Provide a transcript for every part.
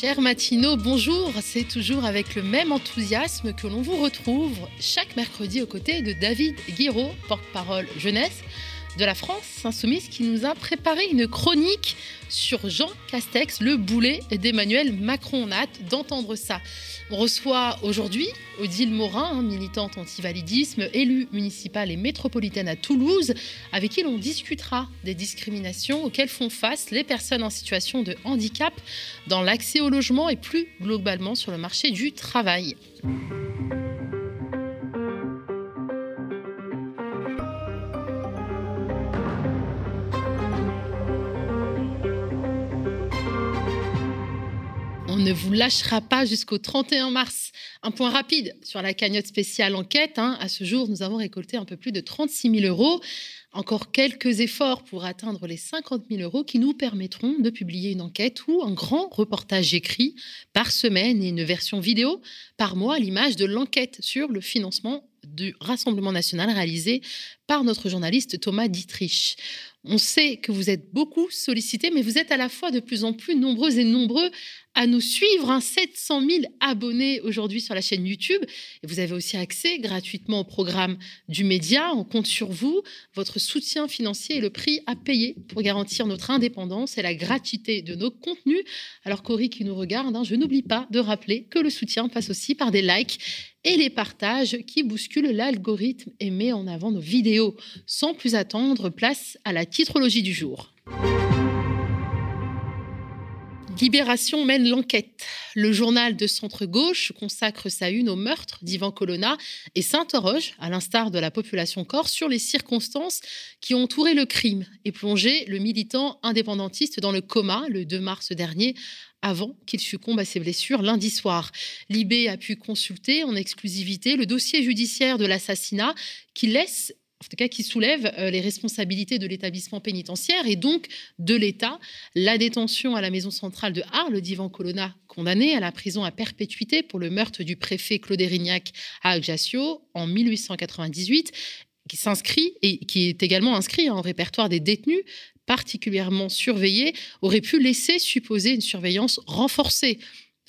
Chers matinaux, bonjour. C'est toujours avec le même enthousiasme que l'on vous retrouve chaque mercredi aux côtés de David Guiraud, porte-parole jeunesse de la France insoumise, qui nous a préparé une chronique sur Jean Castex, le boulet d'Emmanuel Macron. On a hâte d'entendre ça. On reçoit aujourd'hui Odile Morin, militante anti-validisme, élue municipale et métropolitaine à Toulouse, avec qui l'on discutera des discriminations auxquelles font face les personnes en situation de handicap dans l'accès au logement et plus globalement sur le marché du travail. Ne vous lâchera pas jusqu'au 31 mars. Un point rapide sur la cagnotte spéciale enquête. Hein. À ce jour, nous avons récolté un peu plus de 36 000 euros. Encore quelques efforts pour atteindre les 50 000 euros qui nous permettront de publier une enquête ou un grand reportage écrit par semaine et une version vidéo par mois à l'image de l'enquête sur le financement du Rassemblement national réalisé par notre journaliste Thomas Dietrich. On sait que vous êtes beaucoup sollicités, mais vous êtes à la fois de plus en plus nombreux et nombreux à nous suivre. 700 000 abonnés aujourd'hui sur la chaîne YouTube. Et vous avez aussi accès gratuitement au programme du média. On compte sur vous. Votre soutien financier est le prix à payer pour garantir notre indépendance et la gratuité de nos contenus. Alors, Cory qui nous regarde, hein, je n'oublie pas de rappeler que le soutien passe aussi par des likes et les partages qui bousculent l'algorithme et met en avant nos vidéos. Sans plus attendre, place à la titrologie du jour. Libération mène l'enquête. Le journal de centre-gauche consacre sa une au meurtre d'Ivan Colonna et s'interroge, à l'instar de la population corse, sur les circonstances qui ont entouré le crime et plongé le militant indépendantiste dans le coma le 2 mars dernier avant qu'il succombe à ses blessures lundi soir. Libé a pu consulter en exclusivité le dossier judiciaire de l'assassinat qui laisse en tout cas qui soulève euh, les responsabilités de l'établissement pénitentiaire et donc de l'État. La détention à la maison centrale de Arles d'Ivan Colonna, condamné à la prison à perpétuité pour le meurtre du préfet Claude Erignac à Ajaccio en 1898, qui s'inscrit et qui est également inscrit en répertoire des détenus particulièrement surveillés, aurait pu laisser supposer une surveillance renforcée.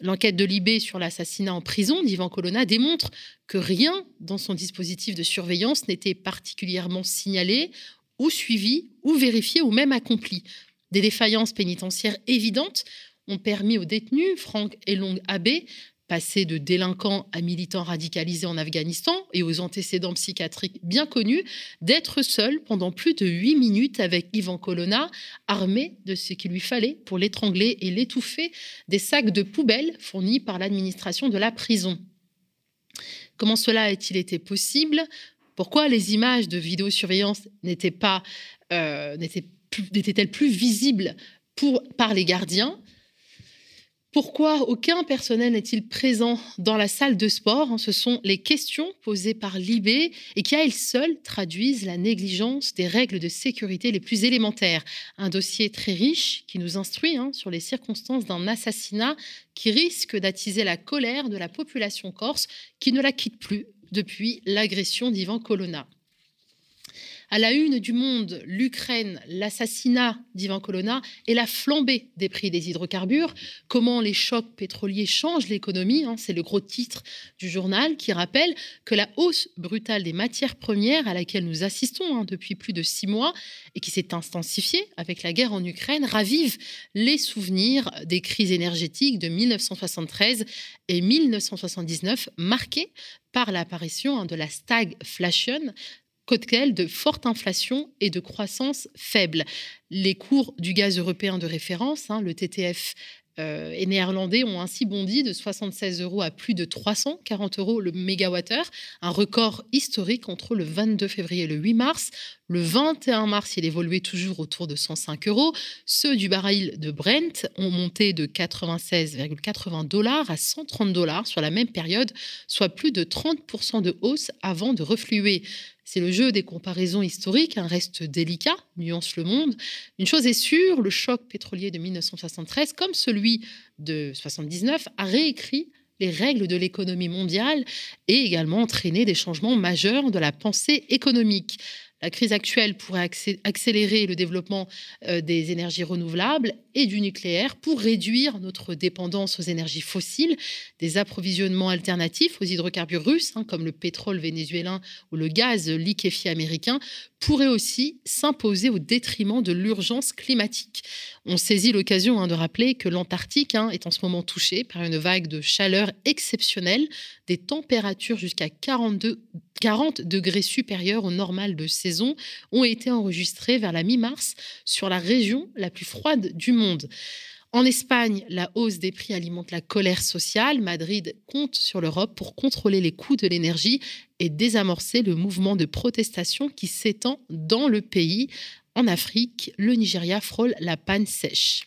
L'enquête de Libé sur l'assassinat en prison d'Ivan Colonna démontre que rien dans son dispositif de surveillance n'était particulièrement signalé ou suivi ou vérifié ou même accompli. Des défaillances pénitentiaires évidentes ont permis aux détenus, Franck et Long Abbé, passé de délinquants à militants radicalisés en Afghanistan et aux antécédents psychiatriques bien connus, d'être seul pendant plus de huit minutes avec Ivan Colonna, armé de ce qu'il lui fallait pour l'étrangler et l'étouffer. Des sacs de poubelles fournis par l'administration de la prison. Comment cela a-t-il été possible? Pourquoi les images de vidéosurveillance euh, n'étaient-elles plus visibles pour, par les gardiens? Pourquoi aucun personnel n'est-il présent dans la salle de sport Ce sont les questions posées par l'IB et qui à elles seules traduisent la négligence des règles de sécurité les plus élémentaires. Un dossier très riche qui nous instruit hein, sur les circonstances d'un assassinat qui risque d'attiser la colère de la population corse qui ne la quitte plus depuis l'agression d'Ivan Colonna. À la une du monde, l'Ukraine, l'assassinat d'Ivan Colonna et la flambée des prix des hydrocarbures. Comment les chocs pétroliers changent l'économie hein, C'est le gros titre du journal qui rappelle que la hausse brutale des matières premières à laquelle nous assistons hein, depuis plus de six mois et qui s'est intensifiée avec la guerre en Ukraine ravive les souvenirs des crises énergétiques de 1973 et 1979 marquées par l'apparition hein, de la stagflation, cocktail de forte inflation et de croissance faible. Les cours du gaz européen de référence, hein, le TTF euh, et néerlandais ont ainsi bondi de 76 euros à plus de 340 euros le mégawattheure, un record historique entre le 22 février et le 8 mars. Le 21 mars, il évoluait toujours autour de 105 euros. Ceux du baril de Brent ont monté de 96,80 dollars à 130 dollars sur la même période, soit plus de 30% de hausse avant de refluer. C'est le jeu des comparaisons historiques, un reste délicat, nuance le monde. Une chose est sûre, le choc pétrolier de 1973, comme celui de 1979, a réécrit les règles de l'économie mondiale et également entraîné des changements majeurs de la pensée économique. La crise actuelle pourrait accélérer le développement euh, des énergies renouvelables du nucléaire pour réduire notre dépendance aux énergies fossiles, des approvisionnements alternatifs aux hydrocarbures russes, hein, comme le pétrole vénézuélien ou le gaz liquéfié américain, pourraient aussi s'imposer au détriment de l'urgence climatique. On saisit l'occasion hein, de rappeler que l'Antarctique hein, est en ce moment touché par une vague de chaleur exceptionnelle, des températures jusqu'à 42 40 degrés supérieurs au normal de saison ont été enregistrés vers la mi-mars sur la région la plus froide du monde. En Espagne, la hausse des prix alimente la colère sociale. Madrid compte sur l'Europe pour contrôler les coûts de l'énergie et désamorcer le mouvement de protestation qui s'étend dans le pays. En Afrique, le Nigeria frôle la panne sèche.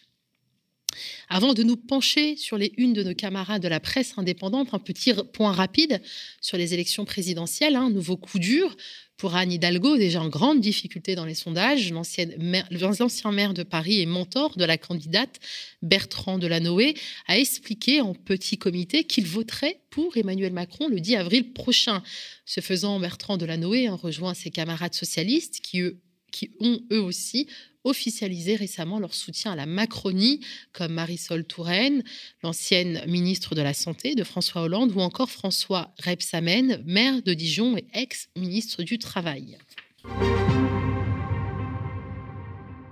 Avant de nous pencher sur les unes de nos camarades de la presse indépendante, un petit point rapide sur les élections présidentielles, un nouveau coup dur pour Anne Hidalgo, déjà en grande difficulté dans les sondages. L'ancien maire, de Paris et mentor de la candidate Bertrand Delanoë a expliqué en petit comité qu'il voterait pour Emmanuel Macron le 10 avril prochain. Ce faisant, Bertrand Delanoë a rejoint ses camarades socialistes qui, qui ont eux aussi officialisé récemment leur soutien à la Macronie, comme Marisol Touraine, l'ancienne ministre de la Santé de François Hollande, ou encore François Rebsamen, maire de Dijon et ex-ministre du Travail.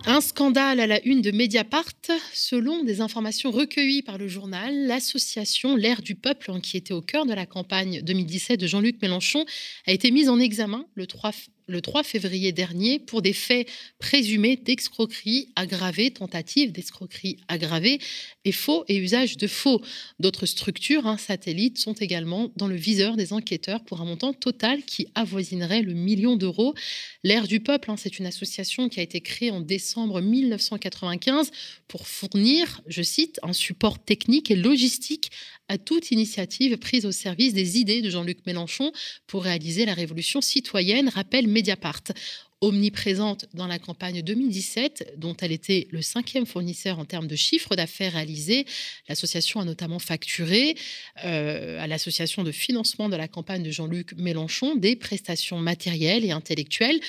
Un scandale à la une de Mediapart. Selon des informations recueillies par le journal, l'association L'air du peuple, qui était au cœur de la campagne 2017 de Jean-Luc Mélenchon, a été mise en examen le 3 le 3 février dernier pour des faits présumés d'escroquerie aggravée, tentative d'escroquerie aggravée et faux et usage de faux. D'autres structures, hein, satellites, sont également dans le viseur des enquêteurs pour un montant total qui avoisinerait le million d'euros. L'Air du Peuple, hein, c'est une association qui a été créée en décembre 1995 pour fournir, je cite, un support technique et logistique à toute initiative prise au service des idées de Jean-Luc Mélenchon pour réaliser la révolution citoyenne, rappelle Mediapart omniprésente dans la campagne 2017, dont elle était le cinquième fournisseur en termes de chiffre d'affaires réalisé. L'association a notamment facturé euh, à l'association de financement de la campagne de Jean-Luc Mélenchon des prestations matérielles et intellectuelles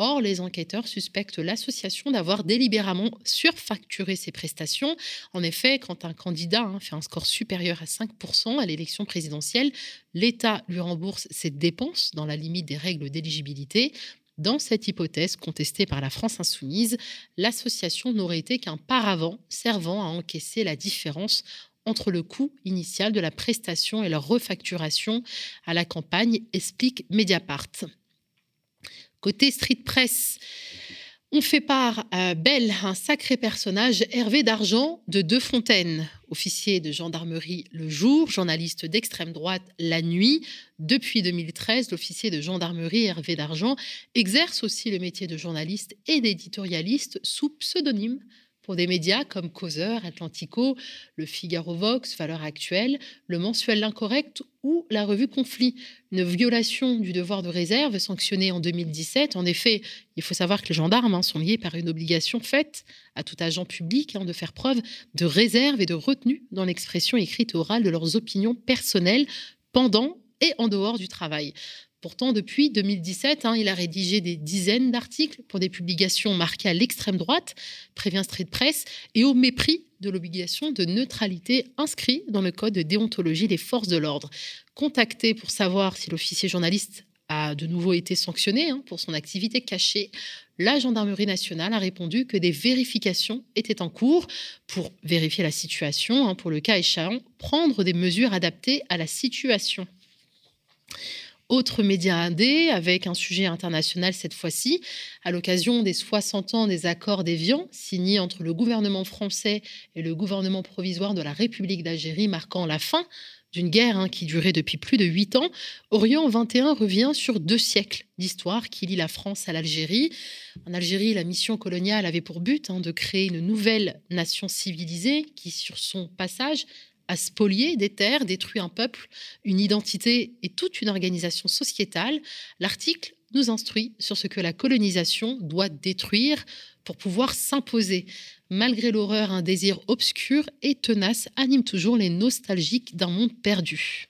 Or, les enquêteurs suspectent l'association d'avoir délibérément surfacturé ses prestations. En effet, quand un candidat hein, fait un score supérieur à 5% à l'élection présidentielle, l'État lui rembourse ses dépenses dans la limite des règles d'éligibilité. Dans cette hypothèse contestée par la France insoumise, l'association n'aurait été qu'un paravent servant à encaisser la différence entre le coût initial de la prestation et leur refacturation à la campagne, explique Mediapart. Côté street press, on fait part à Belle, un sacré personnage, Hervé d'Argent de Deux Fontaines, officier de gendarmerie le jour, journaliste d'extrême droite la nuit. Depuis 2013, l'officier de gendarmerie Hervé d'Argent exerce aussi le métier de journaliste et d'éditorialiste sous pseudonyme pour des médias comme Causeur, Atlantico, le Figaro Vox, Valeurs Actuelles, le mensuel L'Incorrect ou la revue Conflit. Une violation du devoir de réserve sanctionnée en 2017. En effet, il faut savoir que les gendarmes hein, sont liés par une obligation faite à tout agent public hein, de faire preuve de réserve et de retenue dans l'expression écrite et orale de leurs opinions personnelles pendant et en dehors du travail. Pourtant, depuis 2017, hein, il a rédigé des dizaines d'articles pour des publications marquées à l'extrême droite, prévient Street Press, et au mépris de l'obligation de neutralité inscrite dans le code de déontologie des forces de l'ordre. Contacté pour savoir si l'officier journaliste a de nouveau été sanctionné hein, pour son activité cachée, la gendarmerie nationale a répondu que des vérifications étaient en cours pour vérifier la situation, hein, pour le cas échéant, prendre des mesures adaptées à la situation. Autre média indé, avec un sujet international cette fois-ci, à l'occasion des 60 ans des accords d'Évian, signés entre le gouvernement français et le gouvernement provisoire de la République d'Algérie, marquant la fin d'une guerre hein, qui durait depuis plus de huit ans, Orient 21 revient sur deux siècles d'histoire qui lie la France à l'Algérie. En Algérie, la mission coloniale avait pour but hein, de créer une nouvelle nation civilisée qui, sur son passage, a spolié des terres, détruit un peuple, une identité et toute une organisation sociétale, l'article nous instruit sur ce que la colonisation doit détruire pour pouvoir s'imposer. Malgré l'horreur, un désir obscur et tenace anime toujours les nostalgiques d'un monde perdu.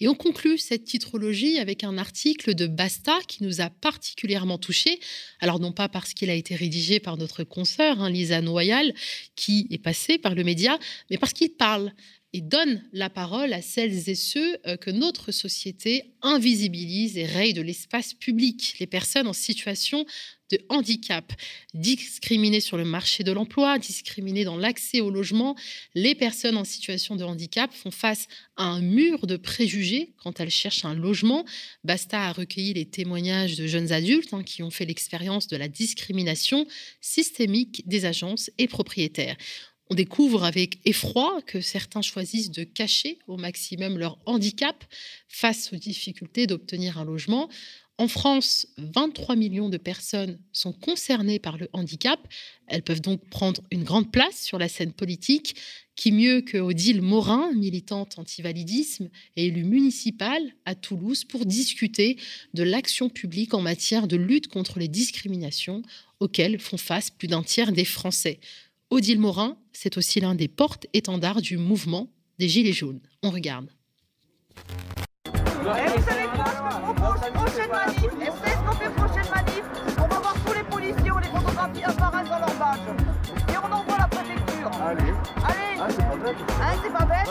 Et on conclut cette titrologie avec un article de Basta qui nous a particulièrement touchés. Alors non pas parce qu'il a été rédigé par notre consoeur, hein, Lisa Noyal, qui est passée par le média, mais parce qu'il parle et donne la parole à celles et ceux euh, que notre société invisibilise et raye de l'espace public, les personnes en situation de handicap, discriminées sur le marché de l'emploi, discriminées dans l'accès au logement. Les personnes en situation de handicap font face à un mur de préjugés quand elles cherchent un logement. Basta a recueilli les témoignages de jeunes adultes hein, qui ont fait l'expérience de la discrimination systémique des agences et propriétaires. On découvre avec effroi que certains choisissent de cacher au maximum leur handicap face aux difficultés d'obtenir un logement. En France, 23 millions de personnes sont concernées par le handicap. Elles peuvent donc prendre une grande place sur la scène politique. Qui mieux que Odile Morin, militante anti-validisme et élue municipale à Toulouse, pour discuter de l'action publique en matière de lutte contre les discriminations auxquelles font face plus d'un tiers des Français. Odile Morin, c'est aussi l'un des porte-étendards du mouvement des Gilets jaunes. On regarde. Et vous savez quoi? Prochaine manif Et vous savez ce qu'on fait prochaine manif? On va voir tous les policiers, on les photographie un par un dans leur badge. Et on envoie la préfecture. Allez. Allez. Ah, c'est pas bête. Hein, c'est pas bête?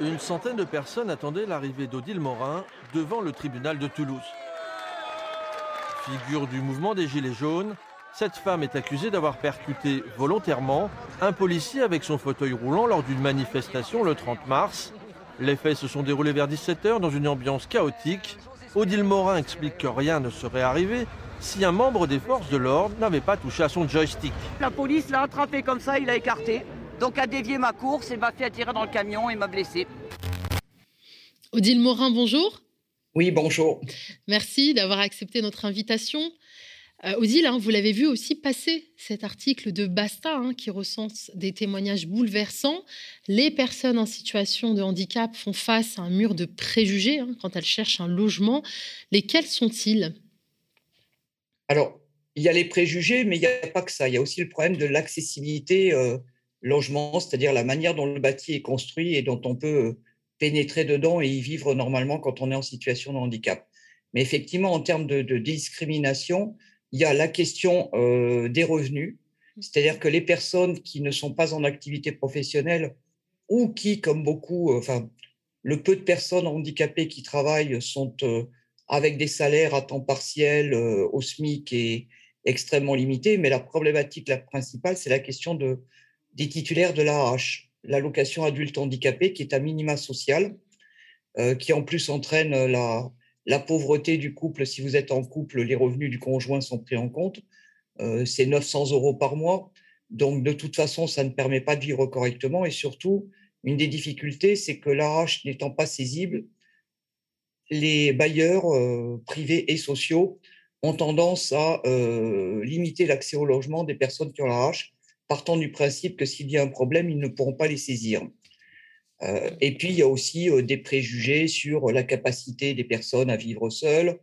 Une centaine de personnes attendaient l'arrivée d'Odile Morin devant le tribunal de Toulouse. Figure du mouvement des Gilets jaunes, cette femme est accusée d'avoir percuté volontairement un policier avec son fauteuil roulant lors d'une manifestation le 30 mars. Les faits se sont déroulés vers 17h dans une ambiance chaotique. Odile Morin explique que rien ne serait arrivé si un membre des forces de l'ordre n'avait pas touché à son joystick. La police l'a attrapé comme ça, il a écarté, donc a dévié ma course et m'a fait attirer dans le camion et m'a blessé. Odile Morin, bonjour. Oui, bonjour. Merci d'avoir accepté notre invitation. Euh, Odile, hein, vous l'avez vu aussi passer cet article de Basta hein, qui recense des témoignages bouleversants. Les personnes en situation de handicap font face à un mur de préjugés hein, quand elles cherchent un logement. Lesquels sont-ils? Alors, il y a les préjugés, mais il n'y a pas que ça. Il y a aussi le problème de l'accessibilité euh, logement, c'est-à-dire la manière dont le bâti est construit et dont on peut euh, pénétrer dedans et y vivre normalement quand on est en situation de handicap. Mais effectivement, en termes de discrimination, il y a la question euh, des revenus, mmh. c'est-à-dire que les personnes qui ne sont pas en activité professionnelle ou qui, comme beaucoup, euh, enfin, le peu de personnes handicapées qui travaillent sont euh, avec des salaires à temps partiel au SMIC et extrêmement limités. Mais la problématique la principale, c'est la question de, des titulaires de l'AH, l'allocation adulte handicapé, qui est un minima social, qui en plus entraîne la, la pauvreté du couple, si vous êtes en couple, les revenus du conjoint sont pris en compte. Euh, c'est 900 euros par mois. Donc, de toute façon, ça ne permet pas de vivre correctement. Et surtout, une des difficultés, c'est que l'AH n'étant pas saisible, les bailleurs euh, privés et sociaux ont tendance à euh, limiter l'accès au logement des personnes qui ont l'AH, partant du principe que s'il y a un problème, ils ne pourront pas les saisir. Euh, et puis, il y a aussi des préjugés sur la capacité des personnes à vivre seules.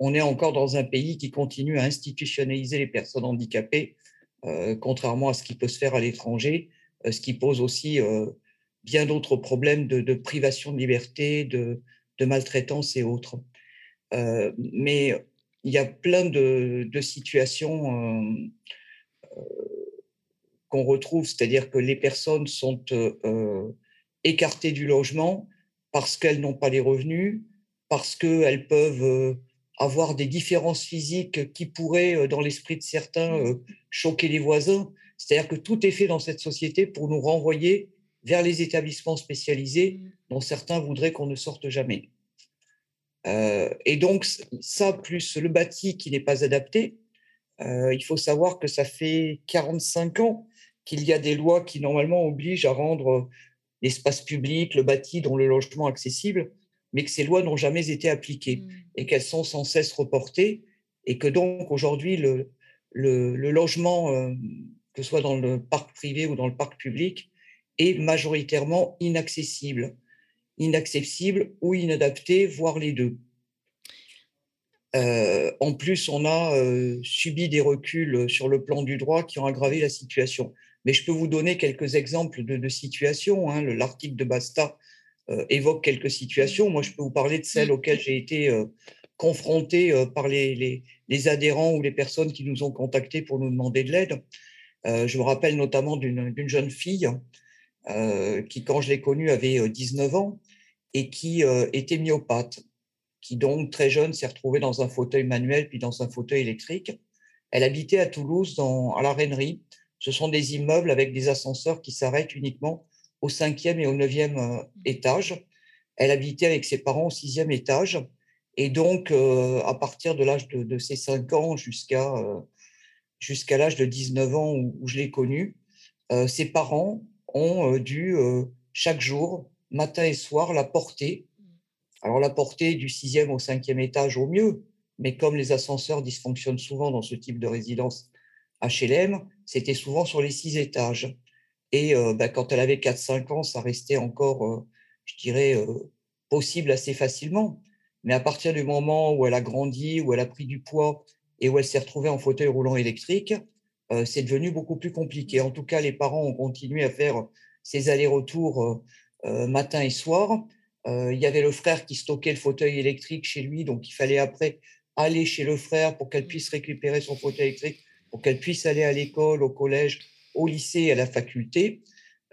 On est encore dans un pays qui continue à institutionnaliser les personnes handicapées, contrairement à ce qui peut se faire à l'étranger, ce qui pose aussi bien d'autres problèmes de, privation de liberté, de, maltraitance et autres. mais il y a plein de situations qu'on retrouve, c'est-à-dire que les personnes sont écartées du logement parce qu'elles n'ont pas les revenus, parce qu'elles peuvent euh, avoir des différences physiques qui pourraient, euh, dans l'esprit de certains, mmh. euh, choquer les voisins. C'est-à-dire que tout est fait dans cette société pour nous renvoyer vers les établissements spécialisés mmh. dont certains voudraient qu'on ne sorte jamais. et donc, ça, plus le bâti qui n'est pas adapté, il faut savoir que ça fait 45 ans qu'il y a des lois qui, normalement, obligent à rendre l'espace public, le bâti, dont le logement accessible, mais que ces lois n'ont jamais été appliquées mmh. et qu'elles sont sans cesse reportées et que donc aujourd'hui le, le, logement, euh, que ce soit dans le parc privé ou dans le parc public, est majoritairement inaccessible, inaccessible ou inadapté, voire les deux. Euh, en plus, on a euh, subi des reculs sur le plan du droit qui ont aggravé la situation. Mais je peux vous donner quelques exemples de, situations. Hein. L'article de Basta évoque quelques situations. Moi, je peux vous parler de celles auxquelles j'ai été confronté par les, adhérents ou les personnes qui nous ont contactés pour nous demander de l'aide. je me rappelle notamment d'une jeune fille qui, quand je l'ai connue, avait 19 ans et qui était myopathe, qui donc très jeune s'est retrouvée dans un fauteuil manuel puis dans un fauteuil électrique. Elle habitait à Toulouse, à la Rainerie. Ce sont des immeubles avec des ascenseurs qui s'arrêtent uniquement au cinquième et au neuvième euh, étage. Elle habitait avec ses parents au sixième étage. Et donc, euh, à partir de l'âge de, ses cinq ans jusqu'à euh, jusqu'à l'âge de 19 ans où, je l'ai connue, ses parents ont dû chaque jour, matin et soir, la porter. Alors, la porter du sixième au cinquième étage au mieux, mais comme les ascenseurs dysfonctionnent souvent dans ce type de résidence HLM, c'était souvent sur les six étages. Et bah, quand elle avait 4-5 ans, ça restait encore, je dirais, possible assez facilement. Mais à partir du moment où elle a grandi, où elle a pris du poids et où elle s'est retrouvée en fauteuil roulant électrique, c'est devenu beaucoup plus compliqué. En tout cas, les parents ont continué à faire ces allers-retours matin et soir. il y avait le frère qui stockait le fauteuil électrique chez lui, donc il fallait après aller chez le frère pour qu'elle puisse récupérer son fauteuil électrique, pour qu'elle puisse aller à l'école, au collège, au lycée, à la faculté.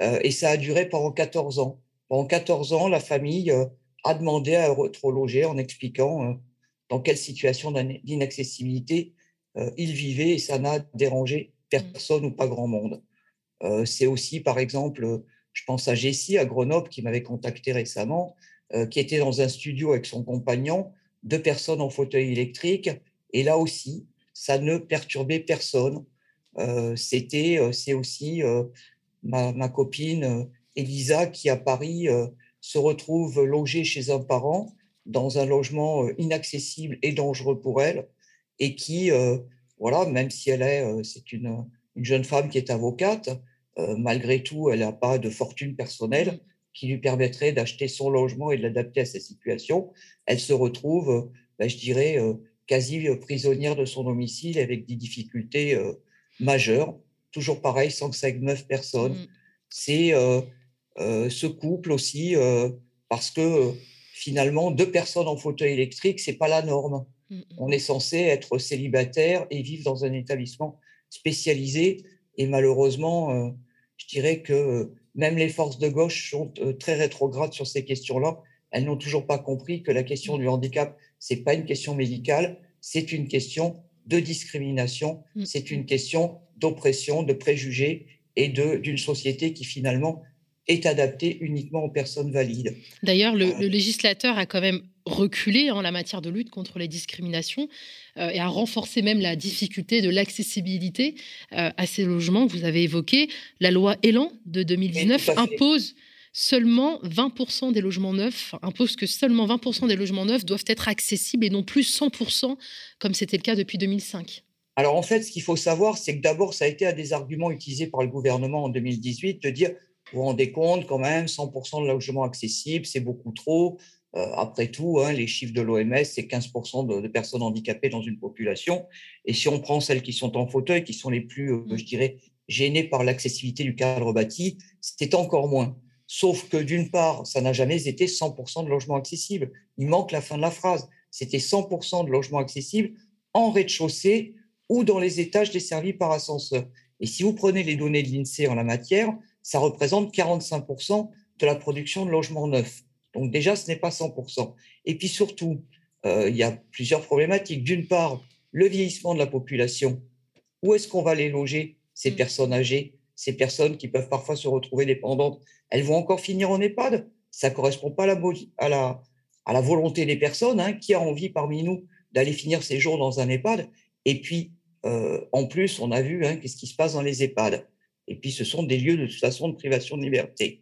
Euh, et ça a duré pendant 14 ans. Pendant 14 ans, la famille euh, a demandé à être logée en expliquant euh, dans quelle situation d'inaccessibilité il vivait et ça n'a dérangé personne ou pas grand monde. C'est aussi, par exemple, je pense à Jessie à Grenoble qui m'avait contacté récemment, qui était dans un studio avec son compagnon deux personnes en fauteuil électrique. Et là aussi, ça ne perturbait personne. Euh, c'était, euh, c'est aussi euh, ma, copine Elisa qui à Paris se retrouve logée chez un parent dans un logement inaccessible et dangereux pour elle, et qui, voilà, même si elle est, c'est une, une, jeune femme qui est avocate, malgré tout, elle n'a pas de fortune personnelle qui lui permettrait d'acheter son logement et de l'adapter à sa situation, elle se retrouve, ben, je dirais, quasi euh, prisonnière de son domicile avec des difficultés euh, majeures. Toujours pareil, sans que ça émeuve personne. Mmh. C'est ce couple aussi, parce que finalement, deux personnes en fauteuil électrique, c'est pas la norme. Mmh, mmh. On est censé être célibataire et vivre dans un établissement spécialisé. Et malheureusement, je dirais que même les forces de gauche sont euh, très rétrogrades sur ces questions-là. Elles n'ont toujours pas compris que la question du handicap, c'est pas une question médicale, c'est une question de discrimination, mm. c'est une question d'oppression, de préjugés et d'une société qui finalement est adaptée uniquement aux personnes valides. D'ailleurs, le, le, législateur a quand même reculé en la matière de lutte contre les discriminations euh, et a renforcé même la difficulté de l'accessibilité euh, à ces logements que vous avez évoqués. La loi Elan de 2019 impose seulement 20% des logements neufs, impose que seulement 20% des logements neufs doivent être accessibles et non plus 100% comme c'était le cas depuis 2005. Alors en fait, ce qu'il faut savoir, c'est que d'abord, ça a été un des arguments utilisés par le gouvernement en 2018 de dire, vous vous rendez compte quand même, 100% de logements accessibles, c'est beaucoup trop. Euh, après tout, hein, les chiffres de l'OMS, c'est 15% de, personnes handicapées dans une population. Et si on prend celles qui sont en fauteuil, qui sont les plus, euh, mmh. je dirais, gênées par l'accessibilité du cadre bâti, c'est encore moins. Sauf que d'une part, ça n'a jamais été 100% de logements accessibles. Il manque la fin de la phrase. C'était 100% de logements accessibles en rez-de-chaussée ou dans les étages desservis par ascenseur. Et si vous prenez les données de l'INSEE en la matière, ça représente 45% de la production de logements neufs. Donc déjà, ce n'est pas 100%. Et puis surtout, euh, il y a plusieurs problématiques. D'une part, le vieillissement de la population. Où est-ce qu'on va les loger, ces mmh. personnes âgées, ces personnes qui peuvent parfois se retrouver dépendantes Elles vont encore finir en EHPAD Ça ne correspond pas à la, volonté des personnes. Hein. Qui a envie parmi nous d'aller finir ses jours dans un EHPAD Et puis, euh, en plus, on a vu hein, qu'est-ce qui se passe dans les EHPAD. Et puis, ce sont des lieux de toute façon de privation de liberté.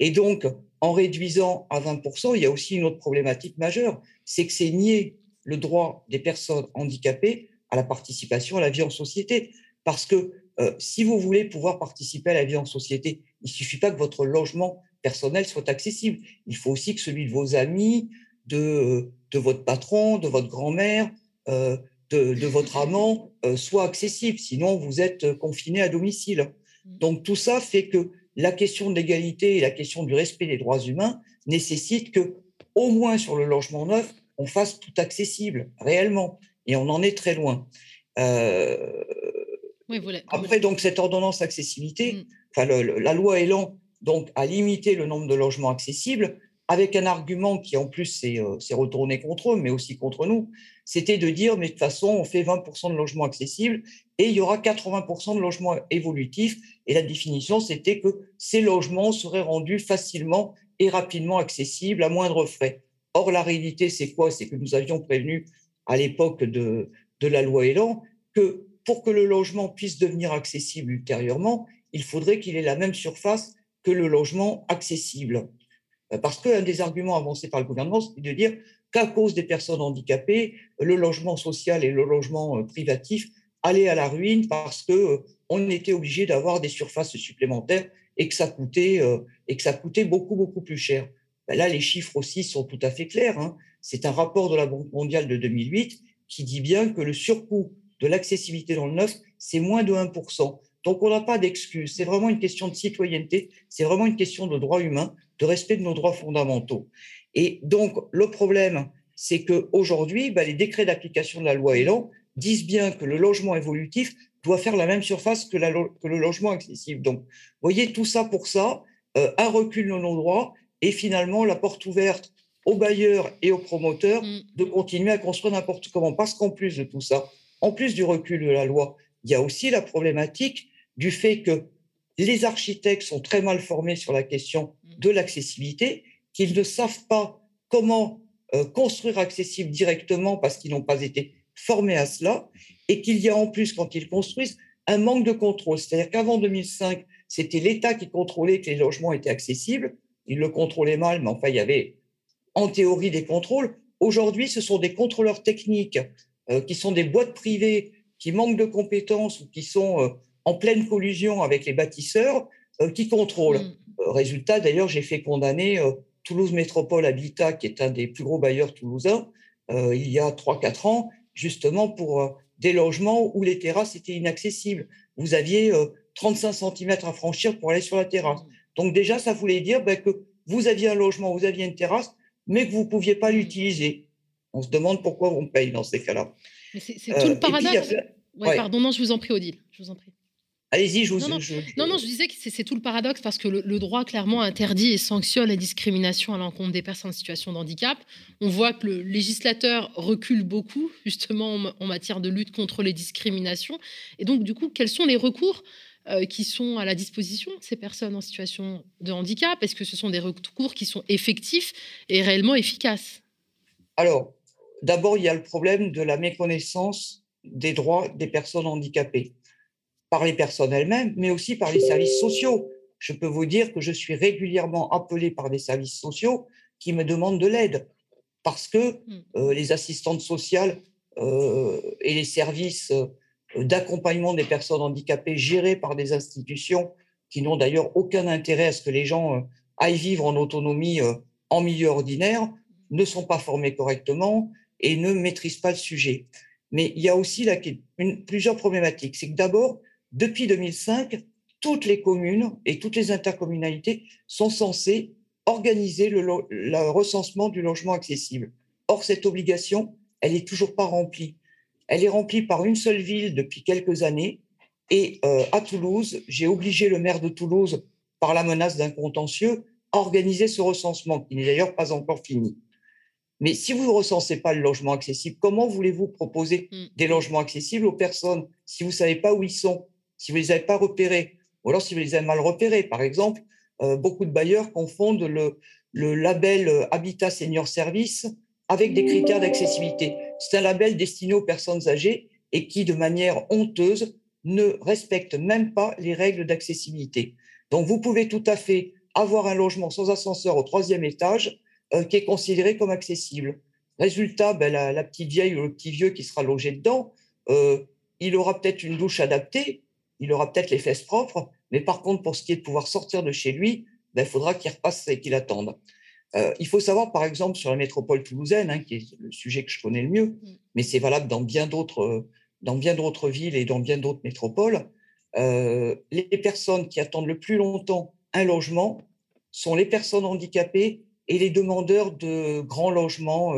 Et donc, en réduisant à 20%, il y a aussi une autre problématique majeure, c'est que c'est nier le droit des personnes handicapées à la participation à la vie en société. Parce que euh, si vous voulez pouvoir participer à la vie en société, il ne suffit pas que votre logement personnel soit accessible. Il faut aussi que celui de vos amis, de, de votre patron, de votre grand-mère, euh, de, de, votre amant euh, soit accessible. Sinon, vous êtes confiné à domicile. Mmh. Donc tout ça fait que la question de l'égalité et la question du respect des droits humains nécessitent que, au moins sur le logement neuf, on fasse tout accessible, réellement. Et on en est très loin. Euh, après, donc, cette ordonnance accessibilité, mm. enfin, la loi Elan donc, a limité le nombre de logements accessibles avec un argument qui, en plus, s'est euh, retourné contre eux, mais aussi contre nous, c'était de dire, mais de toute façon, on fait 20% de logements accessibles et il y aura 80% de logements évolutifs. Et la définition, c'était que ces logements seraient rendus facilement et rapidement accessibles à moindre frais. Or, la réalité, c'est quoi? C'est que nous avions prévenu à l'époque de, de la loi Elan que pour que le logement puisse devenir accessible ultérieurement, il faudrait qu'il ait la même surface que le logement accessible. Euh, parce qu'un des arguments avancés par le gouvernement, c'est de dire qu'à cause des personnes handicapées, le logement social et le logement euh, privatif allaient à la ruine parce que euh, était obligé d'avoir des surfaces supplémentaires et que ça coûtait et que ça coûtait beaucoup beaucoup plus cher. Ben là, les chiffres aussi sont tout à fait clairs. Hein. C'est un rapport de la Banque mondiale de 2008 qui dit bien que le surcoût de l'accessibilité dans le neuf, c'est moins de 1%. Donc, on n'a pas d'excuse. C'est vraiment une question de citoyenneté, c'est vraiment une question de droit humain, de respect de nos droits fondamentaux. Et donc, le problème, c'est qu'aujourd'hui, bah, les décrets d'application de la loi Elan disent bien que le logement évolutif doit faire la même surface que, le logement accessible. Donc, vous voyez, tout ça pour ça, euh, un recul de nos droits et finalement la porte ouverte aux bailleurs et aux promoteurs mm. de continuer à construire n'importe comment. Parce qu'en plus de tout ça, en plus du recul de la loi, il y a aussi la problématique du fait que les architectes sont très mal formés sur la question de l'accessibilité, qu'ils ne savent pas comment euh, construire accessible directement parce qu'ils n'ont pas été formés à cela, et qu'il y a en plus, quand ils construisent, un manque de contrôle. C'est-à-dire qu'avant 2005, c'était l'État qui contrôlait que les logements étaient accessibles. Il le contrôlait mal, mais enfin, il y avait en théorie des contrôles. Aujourd'hui, ce sont des contrôleurs techniques qui sont des boîtes privées qui manquent de compétences ou qui sont euh, en pleine collusion avec les bâtisseurs euh, qui contrôlent. Mm. Euh, résultat, d'ailleurs, j'ai fait condamner euh, Toulouse Métropole Habitat, qui est un des plus gros bailleurs toulousains, il y a 3-4 ans, justement pour des logements où les terrasses étaient inaccessibles. Vous aviez 35 cm à franchir pour aller sur la terrasse. Donc déjà, ça voulait dire ben, que vous aviez un logement, vous aviez une terrasse, mais que vous ne pouviez pas mm. l'utiliser. On se demande pourquoi on paye dans ces cas-là. C'est tout le paradoxe. Pardon, non, je vous en prie, Odile. Je vous en prie. Allez-y, je vous. Non, non, non, non, je disais que c'est tout le paradoxe parce que le, droit clairement interdit et sanctionne la discrimination à l'encontre des personnes en situation de handicap. On voit que le législateur recule beaucoup justement en, matière de lutte contre les discriminations. Et donc, du coup, quels sont les recours euh, qui sont à la disposition de ces personnes en situation de handicap? Est-ce que ce sont des recours qui sont effectifs et réellement efficaces? Alors, d'abord, il y a le problème de la méconnaissance des droits des personnes handicapées par les personnes elles-mêmes, mais aussi par les services sociaux. Je peux vous dire que je suis régulièrement appelé par des services sociaux qui me demandent de l'aide parce que mmh. euh, les assistantes sociales euh, et les services euh, d'accompagnement des personnes handicapées gérés par des institutions qui n'ont d'ailleurs aucun intérêt à ce que les gens aillent vivre en autonomie en milieu ordinaire ne sont pas formés correctement et ne maîtrisent pas le sujet. Mais il y a aussi plusieurs problématiques. C'est que d'abord, depuis 2005, toutes les communes et toutes les intercommunalités sont censées organiser le, recensement du logement accessible. Or, cette obligation, elle n'est toujours pas remplie. Elle est remplie par une seule ville depuis quelques années. Et euh, à Toulouse, j'ai obligé le maire de Toulouse, par la menace d'un contentieux, à organiser ce recensement, qui n'est d'ailleurs pas encore fini. Mais si vous ne recensez pas le logement accessible, comment voulez-vous proposer mm. des logements accessibles aux personnes si vous ne savez pas où ils sont si vous ne les avez pas repérés, ou alors si vous les avez mal repérés. Par exemple, euh, beaucoup de bailleurs confondent le, label euh, Habitat Senior Service avec des critères d'accessibilité. C'est un label destiné aux personnes âgées et qui, de manière honteuse, ne respecte même pas les règles d'accessibilité. Donc, vous pouvez tout à fait avoir un logement sans ascenseur au troisième étage euh, qui est considéré comme accessible. Résultat, ben, la, petite vieille ou le petit vieux qui sera logé dedans, il aura peut-être une douche adaptée, il aura peut-être les fesses propres, mais par contre, pour ce qui est de pouvoir sortir de chez lui, ben, il faudra qu'il repasse et qu'il attende. Euh, il faut savoir, par exemple, sur la métropole toulousaine, hein, qui est le sujet que je connais le mieux, mm. mais c'est valable dans bien d'autres, dans bien d'autres villes et dans bien d'autres métropoles, euh, les personnes qui attendent le plus longtemps un logement sont les personnes handicapées et les demandeurs de grands logements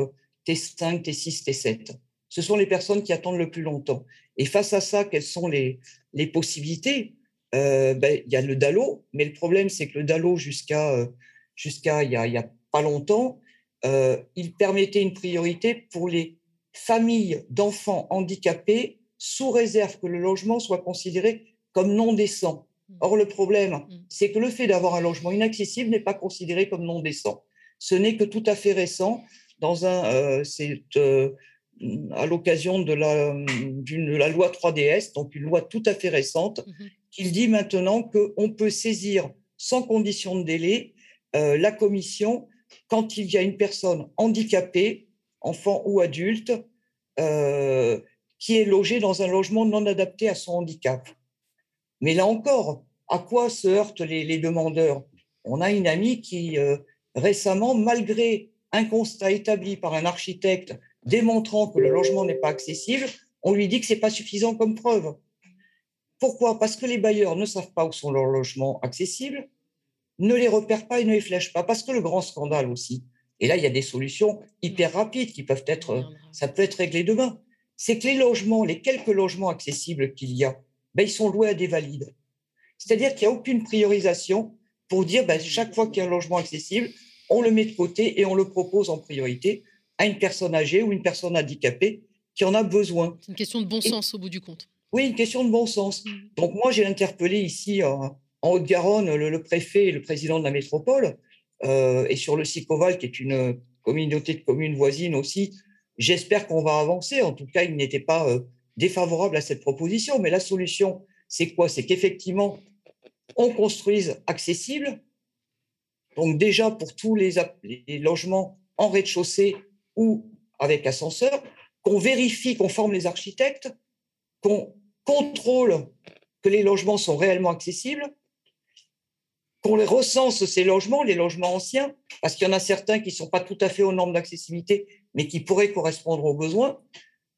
T5, T6, T7. Ce sont les personnes qui attendent le plus longtemps. Et face à ça, quelles sont les, les possibilités? Euh, ben, Il y a le DALO, mais le problème, c'est que le DALO, jusqu'à euh, jusqu'à il n'y a, a, pas longtemps, euh, il permettait une priorité pour les familles d'enfants handicapés sous réserve que le logement soit considéré comme non décent. Mmh. Or, le problème, mmh. c'est que le fait d'avoir un logement inaccessible n'est pas considéré comme non décent. Ce n'est que tout à fait récent. Dans un, euh, c'est à l'occasion de la, de la loi 3DS, donc une loi tout à fait récente, mmh qu'il dit maintenant qu'on peut saisir sans condition de délai euh, la commission quand il y a une personne handicapée, enfant ou adulte, euh, qui est logée dans un logement non adapté à son handicap. Mais là encore, à quoi se heurtent les, demandeurs? On a une amie qui, euh, récemment, malgré un constat établi par un architecte démontrant que le logement n'est pas accessible, on lui dit que ce n'est pas suffisant comme preuve. Pourquoi? Parce que les bailleurs ne savent pas où sont leurs logements accessibles, ne les repèrent pas et ne les flèchent pas. Parce que le grand scandale aussi, et là il y a des solutions hyper rapides qui peuvent être, ça peut être réglé demain, c'est que les logements, les quelques logements accessibles qu'il y a, ben, ils sont loués à des valides. C'est-à-dire qu'il n'y a aucune priorisation pour dire ben, chaque fois qu'il y a un logement accessible, on le met de côté et on le propose en priorité à une personne âgée ou une personne handicapée qui en a besoin. C'est une question de bon sens au bout du compte. Oui, une question de bon sens. Mmh. Donc moi, j'ai interpellé ici en, Haute-Garonne le, préfet et le président de la métropole, euh, et sur le Sicoval, qui est une communauté de communes voisines aussi. J'espère qu'on va avancer. En tout cas, il n'était pas euh, défavorable à cette proposition. Mais la solution, c'est quoi? C'est qu'effectivement, on construise accessible. Donc déjà, pour tous les, logements en rez-de-chaussée ou avec ascenseur, qu'on vérifie, qu'on forme les architectes, qu'on contrôle que les logements sont réellement accessibles, qu'on les recense ces logements, les logements anciens, parce qu'il y en a certains qui ne sont pas tout à fait aux normes d'accessibilité, mais qui pourraient correspondre aux besoins,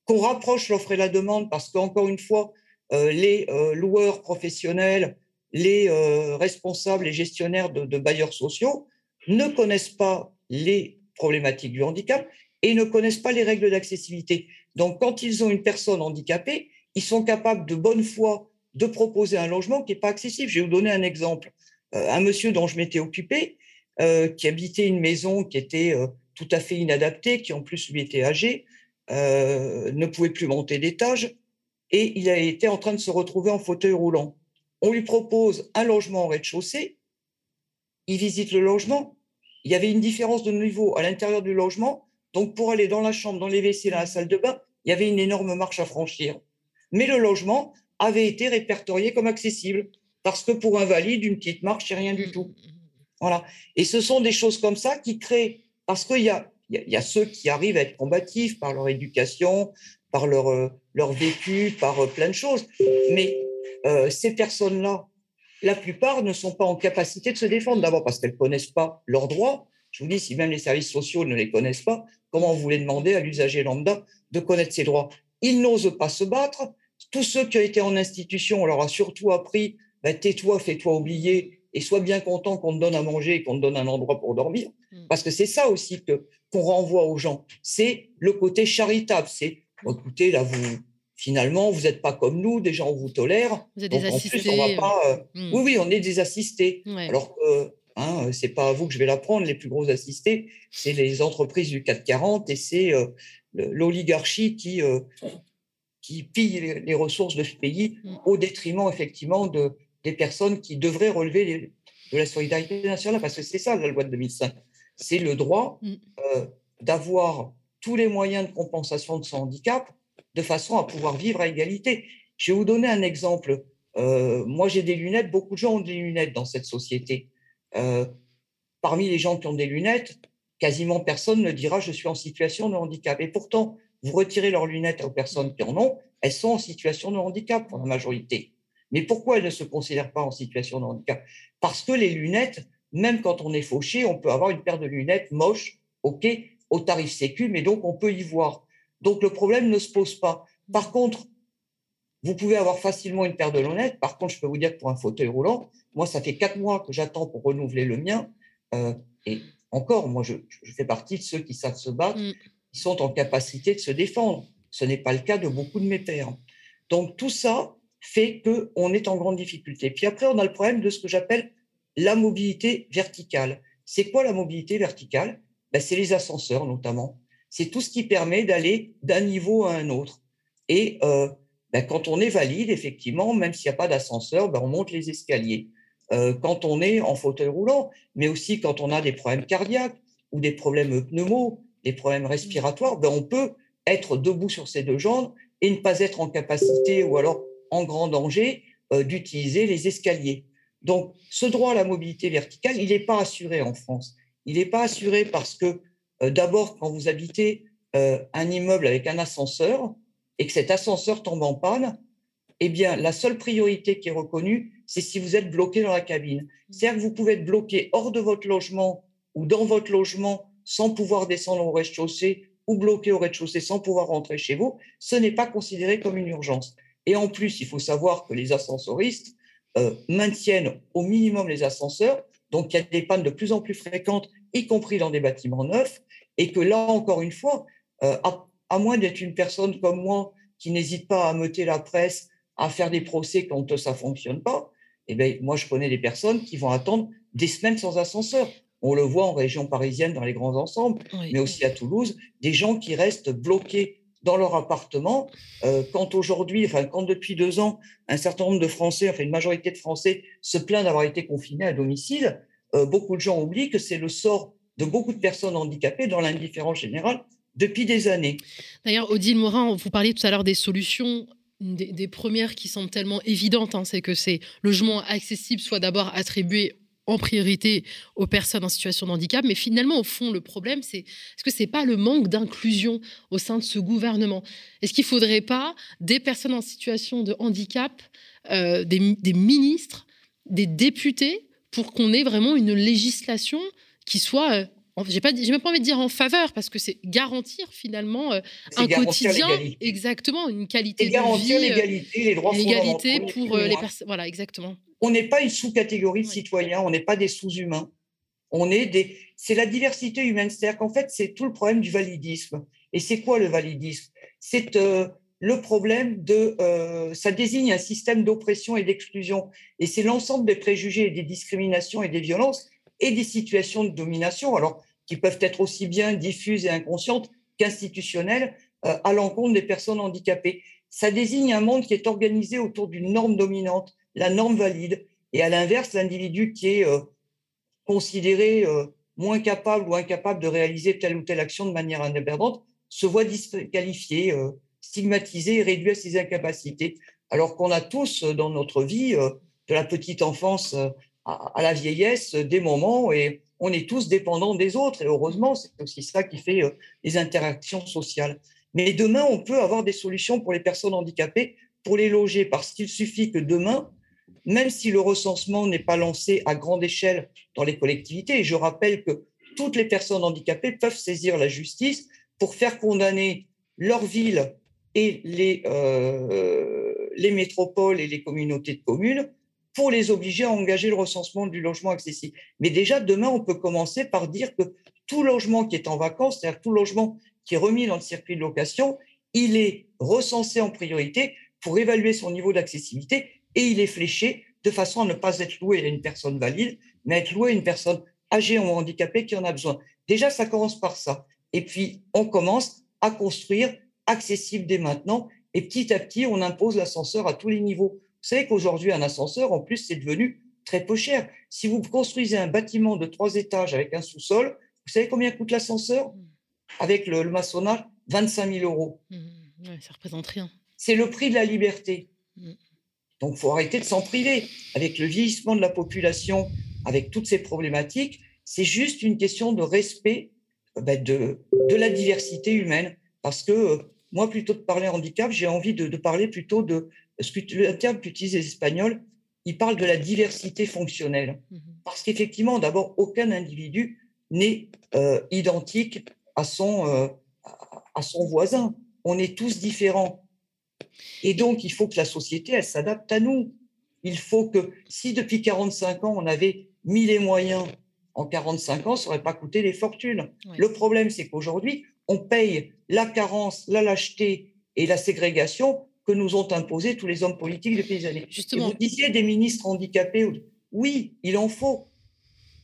qu'on rapproche l'offre et la demande, parce qu'encore une fois, euh, les euh, loueurs professionnels, les euh, responsables et gestionnaires de bailleurs sociaux ne connaissent pas les problématiques du handicap et ne connaissent pas les règles d'accessibilité. Donc, quand ils ont une personne handicapée, ils sont capables de bonne foi de proposer un logement qui n'est pas accessible. Je vais vous donner un exemple. Euh, un monsieur dont je m'étais occupé, euh, qui habitait une maison qui était tout à fait inadaptée, qui en plus lui était âgé, ne pouvait plus monter d'étage, et il a été en train de se retrouver en fauteuil roulant. On lui propose un logement au rez-de-chaussée, il visite le logement, il y avait une différence de niveau à l'intérieur du logement, donc pour aller dans la chambre, dans les WC, dans la salle de bain, il y avait une énorme marche à franchir mais le logement avait été répertorié comme accessible parce que pour un valide, une petite marche, c'est rien du tout. Voilà. Et ce sont des choses comme ça qui créent, parce qu'il y a, il y a ceux qui arrivent à être combatifs par leur éducation, par leur, euh, leur vécu, par euh, plein de choses. Mais euh, ces personnes-là, la plupart ne sont pas en capacité de se défendre. D'abord parce qu'elles ne connaissent pas leurs droits. Je vous dis, si même les services sociaux ne les connaissent pas, comment vous voulez demander à l'usager lambda de connaître ses droits? Ils n'osent pas se battre tous ceux qui ont été en institution, on leur a surtout appris bah, tais-toi, fais-toi oublier et sois bien content qu'on te donne à manger et qu'on te donne un endroit pour dormir. Hmm. Parce que c'est ça aussi que qu'on renvoie aux gens. C'est le côté charitable. C'est écoutez, là, vous finalement, vous n'êtes pas comme nous, des gens on vous tolère. Vous êtes des assistés. on va pas, euh, hmm. Oui, oui, on est des assistés. Alors que hein, c'est pas à vous que je vais l'apprendre, les plus gros assistés, c'est les entreprises du 440 et c'est euh, l'oligarchie qui, euh, qui pillent les, ressources de ce pays mm. au détriment effectivement de, des personnes qui devraient relever de la solidarité nationale, parce que c'est ça la loi de 2005. C'est le droit mm. euh, d'avoir tous les moyens de compensation de son handicap de façon à pouvoir vivre à égalité. Je vais vous donner un exemple. Euh, moi, j'ai des lunettes, beaucoup de gens ont des lunettes dans cette société. Euh, parmi les gens qui ont des lunettes, quasiment personne ne dira je suis en situation de handicap. Et pourtant, vous retirez leurs lunettes aux personnes qui en ont, elles sont en situation de handicap pour la majorité. Mais pourquoi elles ne se considèrent pas en situation de handicap? Parce que les lunettes, même quand on est fauché, on peut avoir une paire de lunettes moches, OK, au tarif sécu, mais donc on peut y voir. Donc le problème ne se pose pas. Par contre, vous pouvez avoir facilement une paire de lunettes. Par contre, je peux vous dire que pour un fauteuil roulant, moi, ça fait quatre mois que j'attends pour renouveler le mien. Euh, et encore, moi, je, fais partie de ceux qui savent se battre, mm. qui sont en capacité de se défendre. Ce n'est pas le cas de beaucoup de mes pères. Donc, tout ça fait qu'on est en grande difficulté. Puis après, on a le problème de ce que j'appelle la mobilité verticale. C'est quoi la mobilité verticale? Ben, C'est les ascenseurs, notamment. C'est tout ce qui permet d'aller d'un niveau à un autre. Et euh, ben, quand on est valide, effectivement, même s'il n'y a pas d'ascenseur, ben, on monte les escaliers. Euh, quand on est en fauteuil roulant, mais aussi quand on a des problèmes cardiaques ou des problèmes pneumo, des problèmes respiratoires, ben, on peut être debout sur ses deux jambes et ne pas être en capacité ou alors en grand danger euh, d'utiliser les escaliers. Donc, ce droit à la mobilité verticale, il n'est pas assuré en France. Il n'est pas assuré parce que, d'abord, quand vous habitez un immeuble avec un ascenseur, et que cet ascenseur tombe en panne, eh bien, la seule priorité qui est reconnue, c'est si vous êtes bloqué dans la cabine. C'est-à-dire que vous pouvez être bloqué hors de votre logement ou dans votre logement sans pouvoir descendre au rez-de-chaussée ou bloqué au rez-de-chaussée sans pouvoir rentrer chez vous. Ce n'est pas considéré comme une urgence. Et en plus, il faut savoir que les ascensoristes euh, maintiennent au minimum les ascenseurs. Donc, il y a des pannes de plus en plus fréquentes, y compris dans des bâtiments neufs. Et que là, encore une fois, euh, à moins d'être une personne comme moi qui n'hésite pas à meuter la presse, à faire des procès quand ça fonctionne pas, eh bien, moi, je connais des personnes qui vont attendre des semaines sans ascenseur. On le voit en région parisienne dans les grands ensembles, mais aussi à Toulouse, des gens qui restent bloqués dans leur appartement. Euh, quand aujourd'hui, enfin, quand depuis deux ans, un certain nombre de Français, enfin, une majorité de Français se plaignent d'avoir été confinés à domicile, beaucoup de gens oublient que c'est le sort de beaucoup de personnes handicapées dans l'indifférence générale depuis des années. D'ailleurs, Odile Morin, vous parliez tout à l'heure des solutions. Des, premières qui semblent tellement évidentes, hein, c'est que ces logements accessibles soient d'abord attribués en priorité aux personnes en situation de handicap. Mais finalement, au fond, le problème, c'est est-ce que ce n'est pas le manque d'inclusion au sein de ce gouvernement? Est-ce qu'il ne faudrait pas des personnes en situation de handicap, euh, des, ministres, des députés, pour qu'on ait vraiment une législation qui soit euh, j'ai pas j'ai même pas envie de dire en faveur parce que c'est garantir finalement euh, un quotidien exactement une qualité de garantir vie euh, l'égalité les droits l'égalité pour euh, les personnes voilà exactement. On n'est pas une sous-catégorie de citoyens on n'est pas des sous-humains. On est des c'est la diversité humaine. C'est-à-dire qu'en fait c'est tout le problème du validisme. Et c'est quoi le validisme? C'est le problème de ça désigne un système d'oppression et d'exclusion et c'est l'ensemble des préjugés et des discriminations et des violences et des situations de domination, alors qui peuvent être aussi bien diffuses et inconscientes qu'institutionnelles euh, à l'encontre des personnes handicapées. Ça désigne un monde qui est organisé autour d'une norme dominante, la norme valide, et à l'inverse, l'individu qui est euh, considéré euh, moins capable ou incapable de réaliser telle ou telle action de manière indépendante se voit disqualifié, stigmatisé et réduit à ses incapacités. Alors qu'on a tous dans notre vie, de la petite enfance à, la vieillesse des moments et on est tous dépendants des autres. Et heureusement, c'est aussi ça qui fait euh, les interactions sociales. Mais demain, on peut avoir des solutions pour les personnes handicapées pour les loger parce qu'il suffit que demain, même si le recensement n'est pas lancé à grande échelle dans les collectivités, et je rappelle que toutes les personnes handicapées peuvent saisir la justice pour faire condamner leur ville et les, euh, les métropoles et les communautés de communes pour les obliger à engager le recensement du logement accessible. Mais déjà, demain, on peut commencer par dire que tout logement qui est en vacances, c'est-à-dire tout logement qui est remis dans le circuit de location, il est recensé en priorité pour évaluer son niveau d'accessibilité et il est fléché de façon à ne pas être loué à une personne valide, mais être loué à une personne âgée ou handicapée qui en a besoin. Déjà, ça commence par ça. Et puis, on commence à construire accessible dès maintenant. Et petit à petit, on impose l'ascenseur à tous les niveaux. Vous savez qu'aujourd'hui, un ascenseur, en plus, c'est devenu très peu cher. Si vous construisez un bâtiment de trois étages avec un sous-sol, vous savez combien coûte l'ascenseur? Mmh. Avec le, maçonnage, 25 000 euros. Mmh, mmh. ça représente rien. C'est le prix de la liberté. Donc, il faut arrêter de s'en priver. Avec le vieillissement de la population, avec toutes ces problématiques, c'est juste une question de respect euh, ben, de, de la diversité humaine. Parce que euh, moi, plutôt de parler handicap, j'ai envie de, de, parler plutôt de ce que, le terme qu'utilisent les Espagnols, ils parlent de la diversité fonctionnelle. Mhm. Parce qu'effectivement, d'abord, aucun individu n'est euh, identique à son, euh, à son voisin. On est tous différents. Et donc, il faut que la société, elle s'adapte à nous. Il faut que, si depuis 45 ans, on avait mis les moyens, en 45 ans, ça n'aurait pas coûté des fortunes. Le problème, c'est qu'aujourd'hui, on paye la carence, la lâcheté et la ségrégation que nous ont imposé tous les hommes politiques depuis des années. Justement. vous disiez des ministres handicapés. Oui, il en faut.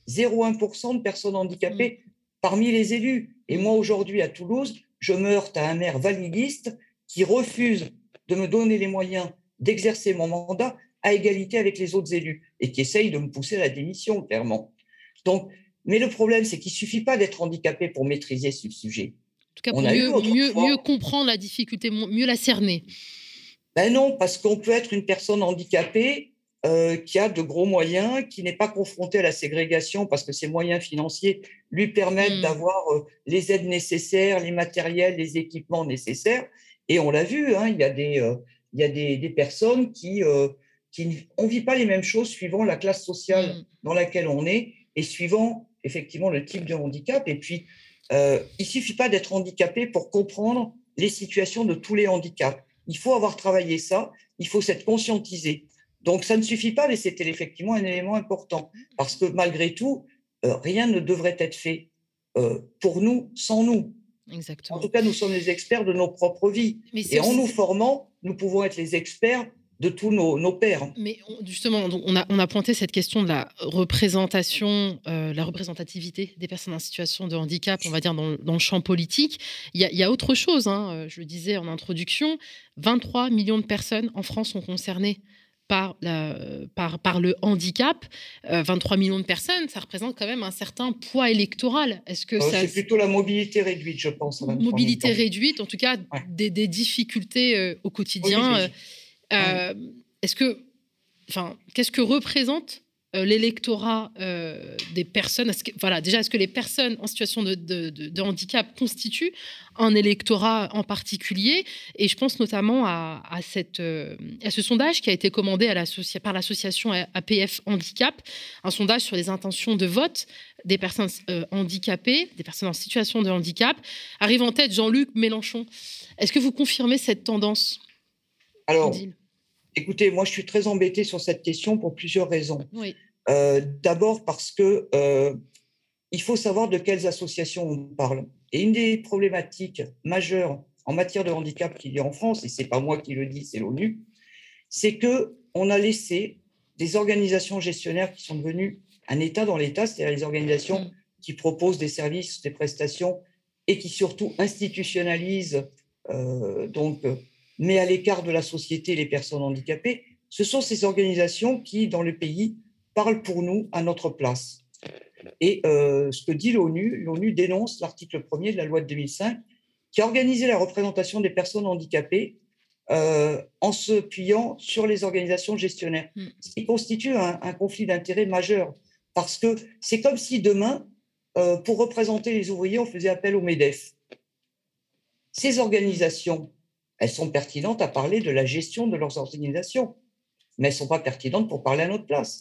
0,1% de personnes handicapées mm. parmi les élus. Et moi, aujourd'hui, à Toulouse, je me heurte à un maire validiste qui refuse de me donner les moyens d'exercer mon mandat à égalité avec les autres élus et qui essaye de me pousser à la démission, clairement. Donc, mais le problème, c'est qu'il ne suffit pas d'être handicapé pour maîtriser ce sujet. Tout cas, pour mieux, mieux, comprendre la difficulté, mieux la cerner. Ben non, parce qu'on peut être une personne handicapée euh, qui a de gros moyens, qui n'est pas confronté à la ségrégation parce que ses moyens financiers lui permettent mmh. d'avoir euh, les aides nécessaires, les matériels, les équipements nécessaires. Et on l'a vu, hein, il y a des, euh, il y a des, des personnes qui, qui on vit pas les mêmes choses suivant la classe sociale mmh. dans laquelle on est et suivant effectivement le type de handicap. Et puis, euh, il suffit pas d'être handicapé pour comprendre les situations de tous les handicaps. Il faut avoir travaillé ça, il faut s'être conscientisé. Donc, ça ne suffit pas, mais c'était effectivement un élément important, parce que malgré tout, euh, rien ne devrait être fait euh, pour nous sans nous. Exactement. En tout cas, nous sommes les experts de nos propres vies. Et en nous formant, nous pouvons être les experts de tous nos, pères. Mais justement, on a, on a pointé cette question de la représentation, euh, la représentativité des personnes en situation de handicap, on va dire, dans, le champ politique. Il y a, autre chose, hein, euh, je le disais en introduction, 23 millions de personnes en France sont concernées par, la, par, par le handicap, 23 euh, millions de personnes, ça représente quand même un certain poids électoral. Est-ce que ça... C'est plutôt la mobilité réduite, je pense. Mobilité réduite, en tout cas, des, difficultés au quotidien. Euh, est-ce que, enfin, qu'est-ce que représente euh, l'électorat euh, des personnes? Voilà, Déjà, est-ce que les personnes en situation de, handicap constituent un électorat en particulier? Et je pense notamment à, cette, à ce sondage qui a été commandé à par l'association APF Handicap, un sondage sur les intentions de vote des personnes handicapées, des personnes en situation de handicap. Arrive en tête Jean-Luc Mélenchon. Est-ce que vous confirmez cette tendance? Alors, Écoutez, moi, je suis très embêté sur cette question pour plusieurs raisons. Euh, d'abord parce que euh, il faut savoir de quelles associations on parle. Et une des problématiques majeures en matière de handicap qu'il y a en France, et c'est pas moi qui le dis, c'est l'ONU, c'est que on a laissé des organisations gestionnaires qui sont devenues un État dans l'État, c'est-à-dire les organisations mm. qui proposent des services, des prestations et qui surtout institutionnalisent euh, donc mais à l'écart de la société les personnes handicapées, ce sont ces organisations qui, dans le pays, parlent pour nous à notre place. Et euh, ce que dit l'ONU, l'ONU dénonce l'article 1er de la loi de 2005 qui a organisé la représentation des personnes handicapées euh, en se puyant sur les organisations gestionnaires, mm. ce qui constitue un, conflit d'intérêts majeur. Parce que c'est comme si demain, euh, pour représenter les ouvriers, on faisait appel au MEDEF. Ces organisations elles sont pertinentes à parler de la gestion de leurs organisations, mais elles ne sont pas pertinentes pour parler à notre place.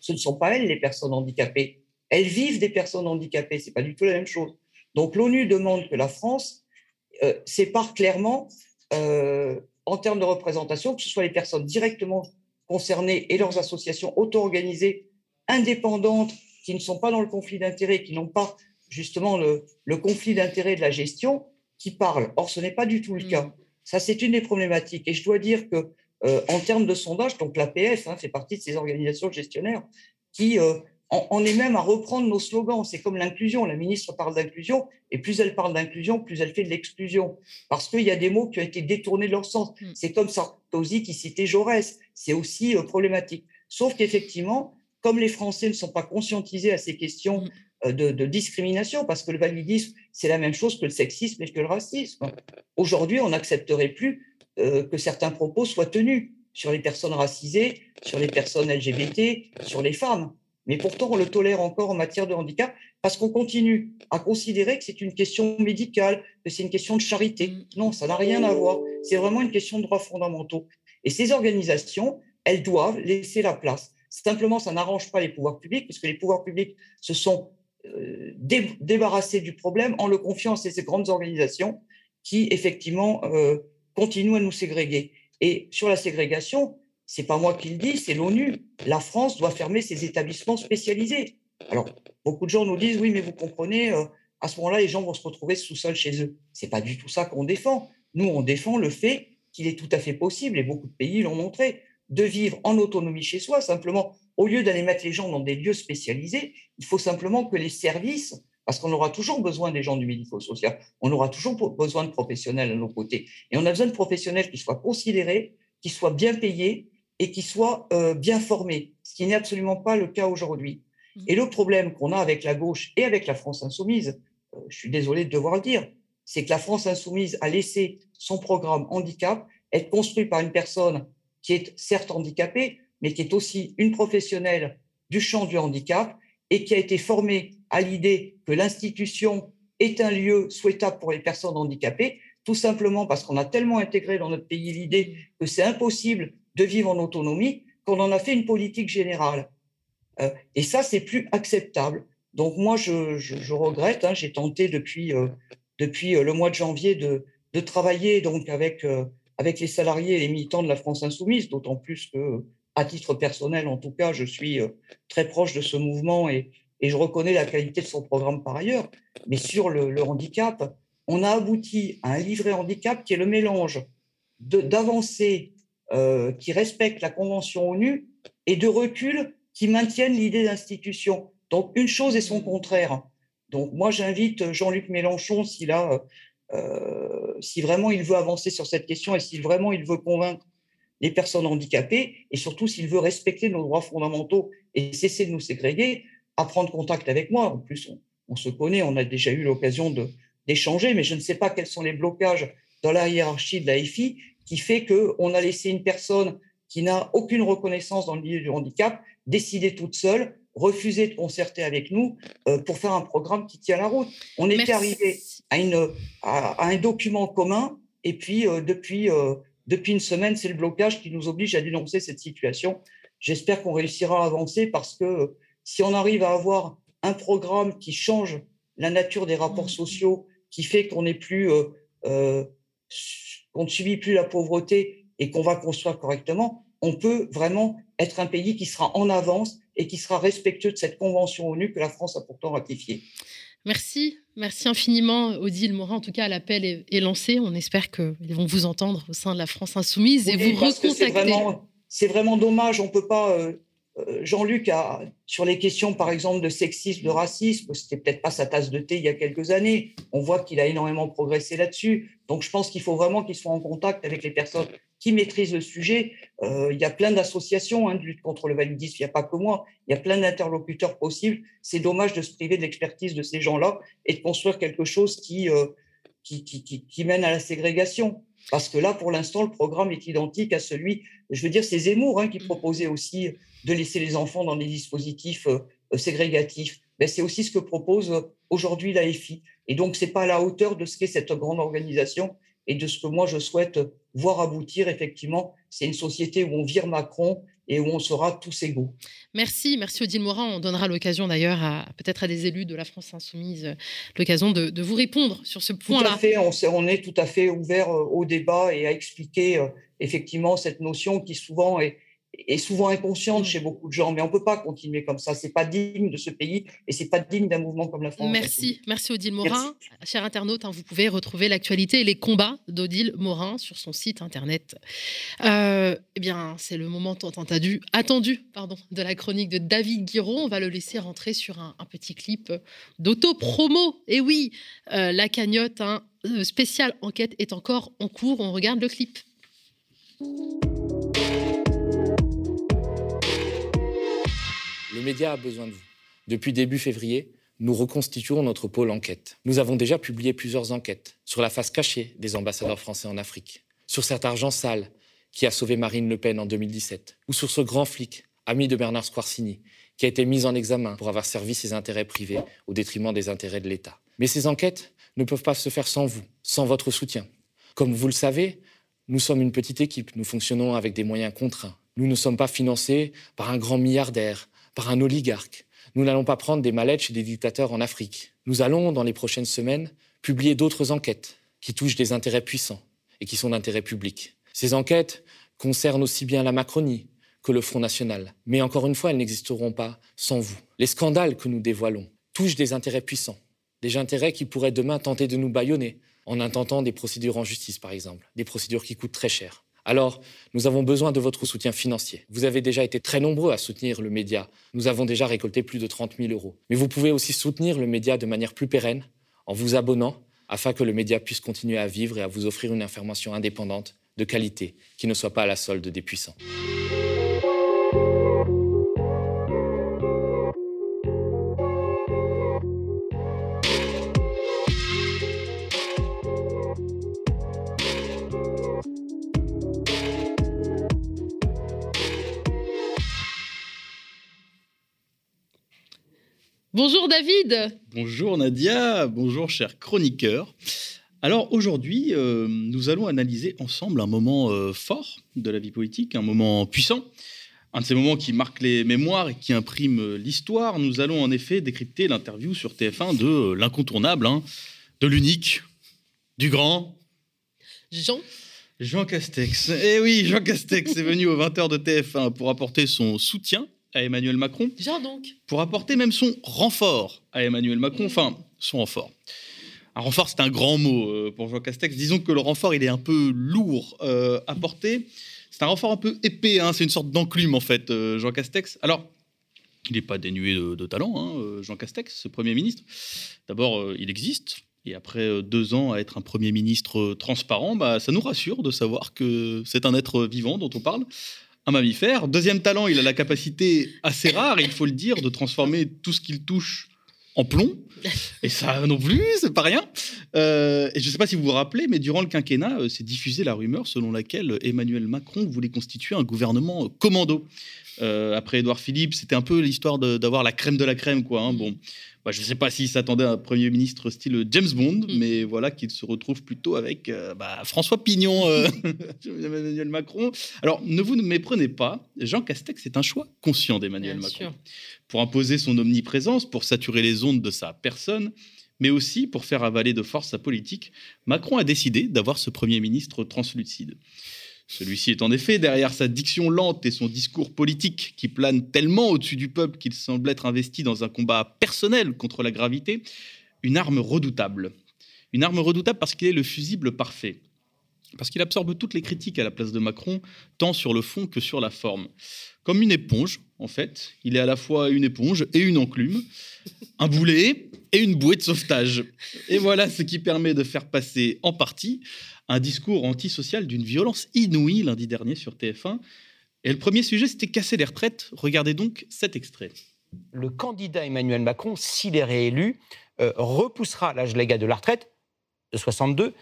Ce ne sont pas elles les personnes handicapées. Elles vivent des personnes handicapées, ce n'est pas du tout la même chose. Donc l'ONU demande que la France euh, sépare clairement, euh, en termes de représentation, que ce soit les personnes directement concernées et leurs associations auto-organisées, indépendantes, qui ne sont pas dans le conflit d'intérêts, qui n'ont pas justement le, le conflit d'intérêts de la gestion, qui parlent. Or, ce n'est pas du tout le mm. cas. Ça, c'est une des problématiques. Et je dois dire que, euh, en termes de sondage, donc l'APF hein, fait partie de ces organisations gestionnaires qui euh, en, est même à reprendre nos slogans. C'est comme l'inclusion. La ministre parle d'inclusion, et plus elle parle d'inclusion, plus elle fait de l'exclusion. Parce qu'il y a des mots qui ont été détournés de leur sens. Mm. C'est comme Sarkozy qui citait Jaurès. C'est aussi euh, problématique. Sauf qu'effectivement, comme les Français ne sont pas conscientisés à ces questions Euh, de, discrimination, parce que le validisme, c'est la même chose que le sexisme et que le racisme. Aujourd'hui, on n'accepterait plus euh, que certains propos soient tenus sur les personnes racisées, sur les personnes LGBT, sur les femmes. Mais pourtant, on le tolère encore en matière de handicap parce qu'on continue à considérer que c'est une question médicale, que c'est une question de charité. Mm. Non, ça n'a rien à voir. C'est vraiment une question de droits fondamentaux. Et ces organisations, elles doivent laisser la place. Simplement, ça n'arrange pas les pouvoirs publics, puisque les pouvoirs publics se sont euh, débarrasser du problème en le confiant à ces grandes organisations qui, effectivement, euh, continuent à nous ségréguer. Et sur la ségrégation, c'est pas moi qui le dis, c'est l'ONU. La France doit fermer ses établissements spécialisés. Alors, beaucoup de gens nous disent, oui, mais vous comprenez, euh, à ce moment-là, les gens vont se retrouver sous-sol chez eux. C'est pas du tout ça qu'on défend. Nous, on défend le fait qu'il est tout à fait possible, et beaucoup de pays l'ont montré, de vivre en autonomie chez soi. Simplement, au lieu d'aller mettre les gens dans des lieux spécialisés, il faut simplement que les services, parce qu'on aura toujours besoin des gens du médico-social, on aura toujours besoin de professionnels à nos côtés. Et on a besoin de professionnels qui soient considérés, qui soient bien payés et qui soient euh, bien formés, ce qui n'est absolument pas le cas aujourd'hui. Mmh. Et le problème qu'on a avec la gauche et avec la France insoumise, euh, je suis désolé de devoir le dire, c'est que la France insoumise a laissé son programme handicap être construit par une personne qui est certes handicapée, mais qui est aussi une professionnelle du champ du handicap et qui a été formée à l'idée que l'institution est un lieu souhaitable pour les personnes handicapées, tout simplement parce qu'on a tellement intégré dans notre pays l'idée que c'est impossible de vivre en autonomie qu'on en a fait une politique générale. Euh, et ça, c'est plus acceptable. Donc moi, je, regrette, hein, j'ai tenté depuis, euh, depuis euh, le mois de janvier de, travailler donc avec, avec les salariés et les militants de la France insoumise, d'autant plus que, à titre personnel en tout cas, je suis très proche de ce mouvement et, je reconnais la qualité de son programme par ailleurs. Mais sur le, handicap, on a abouti à un livret handicap qui est le mélange d'avancées qui respectent la Convention ONU et de recul qui maintiennent l'idée d'institution. Donc, une chose et son contraire. Donc, moi, j'invite Jean-Luc Mélenchon, s'il a, euh, si vraiment il veut avancer sur cette question et si vraiment il veut convaincre les personnes handicapées et surtout s'il veut respecter nos droits fondamentaux et cesser de nous ségréguer, à prendre contact avec moi. En plus, on, se connaît, on a déjà eu l'occasion d'échanger, mais je ne sais pas quels sont les blocages dans la hiérarchie de la FI qui fait qu'on a laissé une personne qui n'a aucune reconnaissance dans le milieu du handicap décider toute seule refuser de concerter avec nous euh, pour faire un programme qui tient la route. On était arrivé à, une, à, un document commun et puis euh, depuis, euh, depuis une semaine, c'est le blocage qui nous oblige à dénoncer cette situation. J'espère qu'on réussira à avancer parce que si on arrive à avoir un programme qui change la nature des rapports mmh. sociaux, qui fait qu'on n'est plus, qu'on ne subit plus la pauvreté et qu'on va construire correctement, on peut vraiment être un pays qui sera en avance et qui sera respectueux de cette convention ONU que la France a pourtant ratifiée. Merci, merci infiniment Odile Morin. En tout cas, l'appel est, lancé. On espère qu'ils vont vous entendre au sein de la France insoumise et vous recontacter. C'est vraiment, dommage. On peut pas. Euh, euh, Jean-Luc a sur les questions, par exemple, de sexisme, de racisme, c'était peut-être pas sa tasse de thé il y a quelques années. On voit qu'il a énormément progressé là-dessus. Donc, je pense qu'il faut vraiment qu'il soit en contact avec les personnes qui maîtrise le sujet. Euh, il y a plein d'associations hein, de lutte contre le validisme, il n'y a pas que moi, il y a plein d'interlocuteurs possibles. C'est dommage de se priver de l'expertise de ces gens-là et de construire quelque chose qui, euh, qui, qui, qui, mène à la ségrégation. Parce que là, pour l'instant, le programme est identique à celui, je veux dire, c'est Zemmour hein, qui proposait aussi de laisser les enfants dans des dispositifs euh, ségrégatifs. Ben, c'est aussi ce que propose aujourd'hui la FI. Et donc, c'est pas à la hauteur de ce qu'est cette grande organisation et de ce que moi je souhaite voir aboutir effectivement. C'est une société où on vire Macron et où on sera tous égaux. Merci, merci Odile Morin. On donnera l'occasion d'ailleurs à peut-être à des élus de la France insoumise l'occasion de, vous répondre sur ce point-là. Tout à fait, on, on, est tout à fait ouvert euh, au débat et à expliquer euh, effectivement cette notion qui souvent est, est souvent inconsciente chez beaucoup de gens, mais on ne peut pas continuer comme ça. C'est pas digne de ce pays et c'est pas digne d'un mouvement comme la France. Merci, merci Odile Morin. Cher internaute, hein, vous pouvez retrouver l'actualité et les combats d'Odile Morin sur son site internet. Euh, eh bien, c'est le moment tant attendu, attendu pardon, de la chronique de David Guiraud. On va le laisser rentrer sur un, petit clip d'auto-promo. Et oui, euh, la cagnotte hein, euh, spéciale enquête est encore en cours. On regarde le clip. Le média a besoin de vous. Depuis début février, nous reconstituons notre pôle enquête. Nous avons déjà publié plusieurs enquêtes sur la face cachée des ambassadeurs français en Afrique, sur cet argent sale qui a sauvé Marine Le Pen en 2017, ou sur ce grand flic, ami de Bernard Squarcini, qui a été mis en examen pour avoir servi ses intérêts privés au détriment des intérêts de l'État. Mais ces enquêtes ne peuvent pas se faire sans vous, sans votre soutien. Comme vous le savez, nous sommes une petite équipe, nous fonctionnons avec des moyens contraints. Nous ne sommes pas financés par un grand milliardaire, par un oligarque. Nous n'allons pas prendre des mallettes chez des dictateurs en Afrique. Nous allons, dans les prochaines semaines, publier d'autres enquêtes qui touchent des intérêts puissants et qui sont d'intérêt public. Ces enquêtes concernent aussi bien la Macronie que le Front National. Mais encore une fois, elles n'existeront pas sans vous. Les scandales que nous dévoilons touchent des intérêts puissants, des intérêts qui pourraient demain tenter de nous bâillonner en intentant des procédures en justice, par exemple, des procédures qui coûtent très cher. Alors, nous avons besoin de votre soutien financier. Vous avez déjà été très nombreux à soutenir le média. Nous avons déjà récolté plus de 30 000 euros. Mais vous pouvez aussi soutenir le média de manière plus pérenne en vous abonnant afin que le média puisse continuer à vivre et à vous offrir une information indépendante, de qualité, qui ne soit pas à la solde des puissants. Bonjour David. Bonjour Nadia, bonjour cher chroniqueur. Alors aujourd'hui, euh, nous allons analyser ensemble un moment euh, fort de la vie politique, un moment puissant, un de ces moments qui marque les mémoires et qui imprime euh, l'histoire. Nous allons en effet décrypter l'interview sur TF1 de l'incontournable, hein, de l'unique, du grand. Jean. Jean Castex. Eh oui, Jean Castex est venu aux 20h de TF1 pour apporter son soutien à Emmanuel Macron. Genre donc. Pour apporter même son renfort à Emmanuel Macron, enfin, son renfort. Un renfort, c'est un grand mot euh, pour Jean Castex. Disons que le renfort, il est un peu lourd euh, à porter. C'est un renfort un peu épais, hein. c'est une sorte d'enclume en fait, euh, Jean Castex. Alors, il n'est pas dénué de, talent, hein, Jean Castex, ce Premier ministre. D'abord, il existe. Et après deux ans à être un Premier ministre transparent, bah, ça nous rassure de savoir que c'est un être vivant dont on parle un mammifère. Deuxième talent, il a la capacité assez rare, il faut le dire, de transformer tout ce qu'il touche en plomb. Et ça non plus, c'est pas rien. Euh, et je ne sais pas si vous vous rappelez, mais durant le quinquennat, euh, s'est diffusée la rumeur selon laquelle Emmanuel Macron voulait constituer un gouvernement commando. Euh, après Édouard Philippe, c'était un peu l'histoire d'avoir la crème de la crème, quoi. Hein. Bon, bah, je ne sais pas s'il s'attendait à un Premier ministre style James Bond, mm. mais voilà qu'il se retrouve plutôt avec euh, bah, François Pignon, euh, Emmanuel Macron. Alors, ne vous méprenez pas, Jean Castex c'est un choix conscient d'Emmanuel Macron. Pour imposer son omniprésence, pour saturer les ondes de sa personne, mais aussi pour faire avaler de force sa politique, Macron a décidé d'avoir ce Premier ministre translucide. Celui-ci est en effet, derrière sa diction lente et son discours politique qui plane tellement au-dessus du peuple qu'il semble être investi dans un combat personnel contre la gravité, une arme redoutable. Une arme redoutable parce qu'il est le fusible parfait. Parce qu'il absorbe toutes les critiques à la place de Macron, tant sur le fond que sur la forme. Comme une éponge, en fait. Il est à la fois une éponge et une enclume, un boulet et une bouée de sauvetage. Et voilà ce qui permet de faire passer en partie un discours antisocial d'une violence inouïe lundi dernier sur TF1. Et le premier sujet, c'était casser les retraites. Regardez donc cet extrait. Le candidat Emmanuel Macron, s'il est réélu, euh, repoussera l'âge légal de la retraite de 62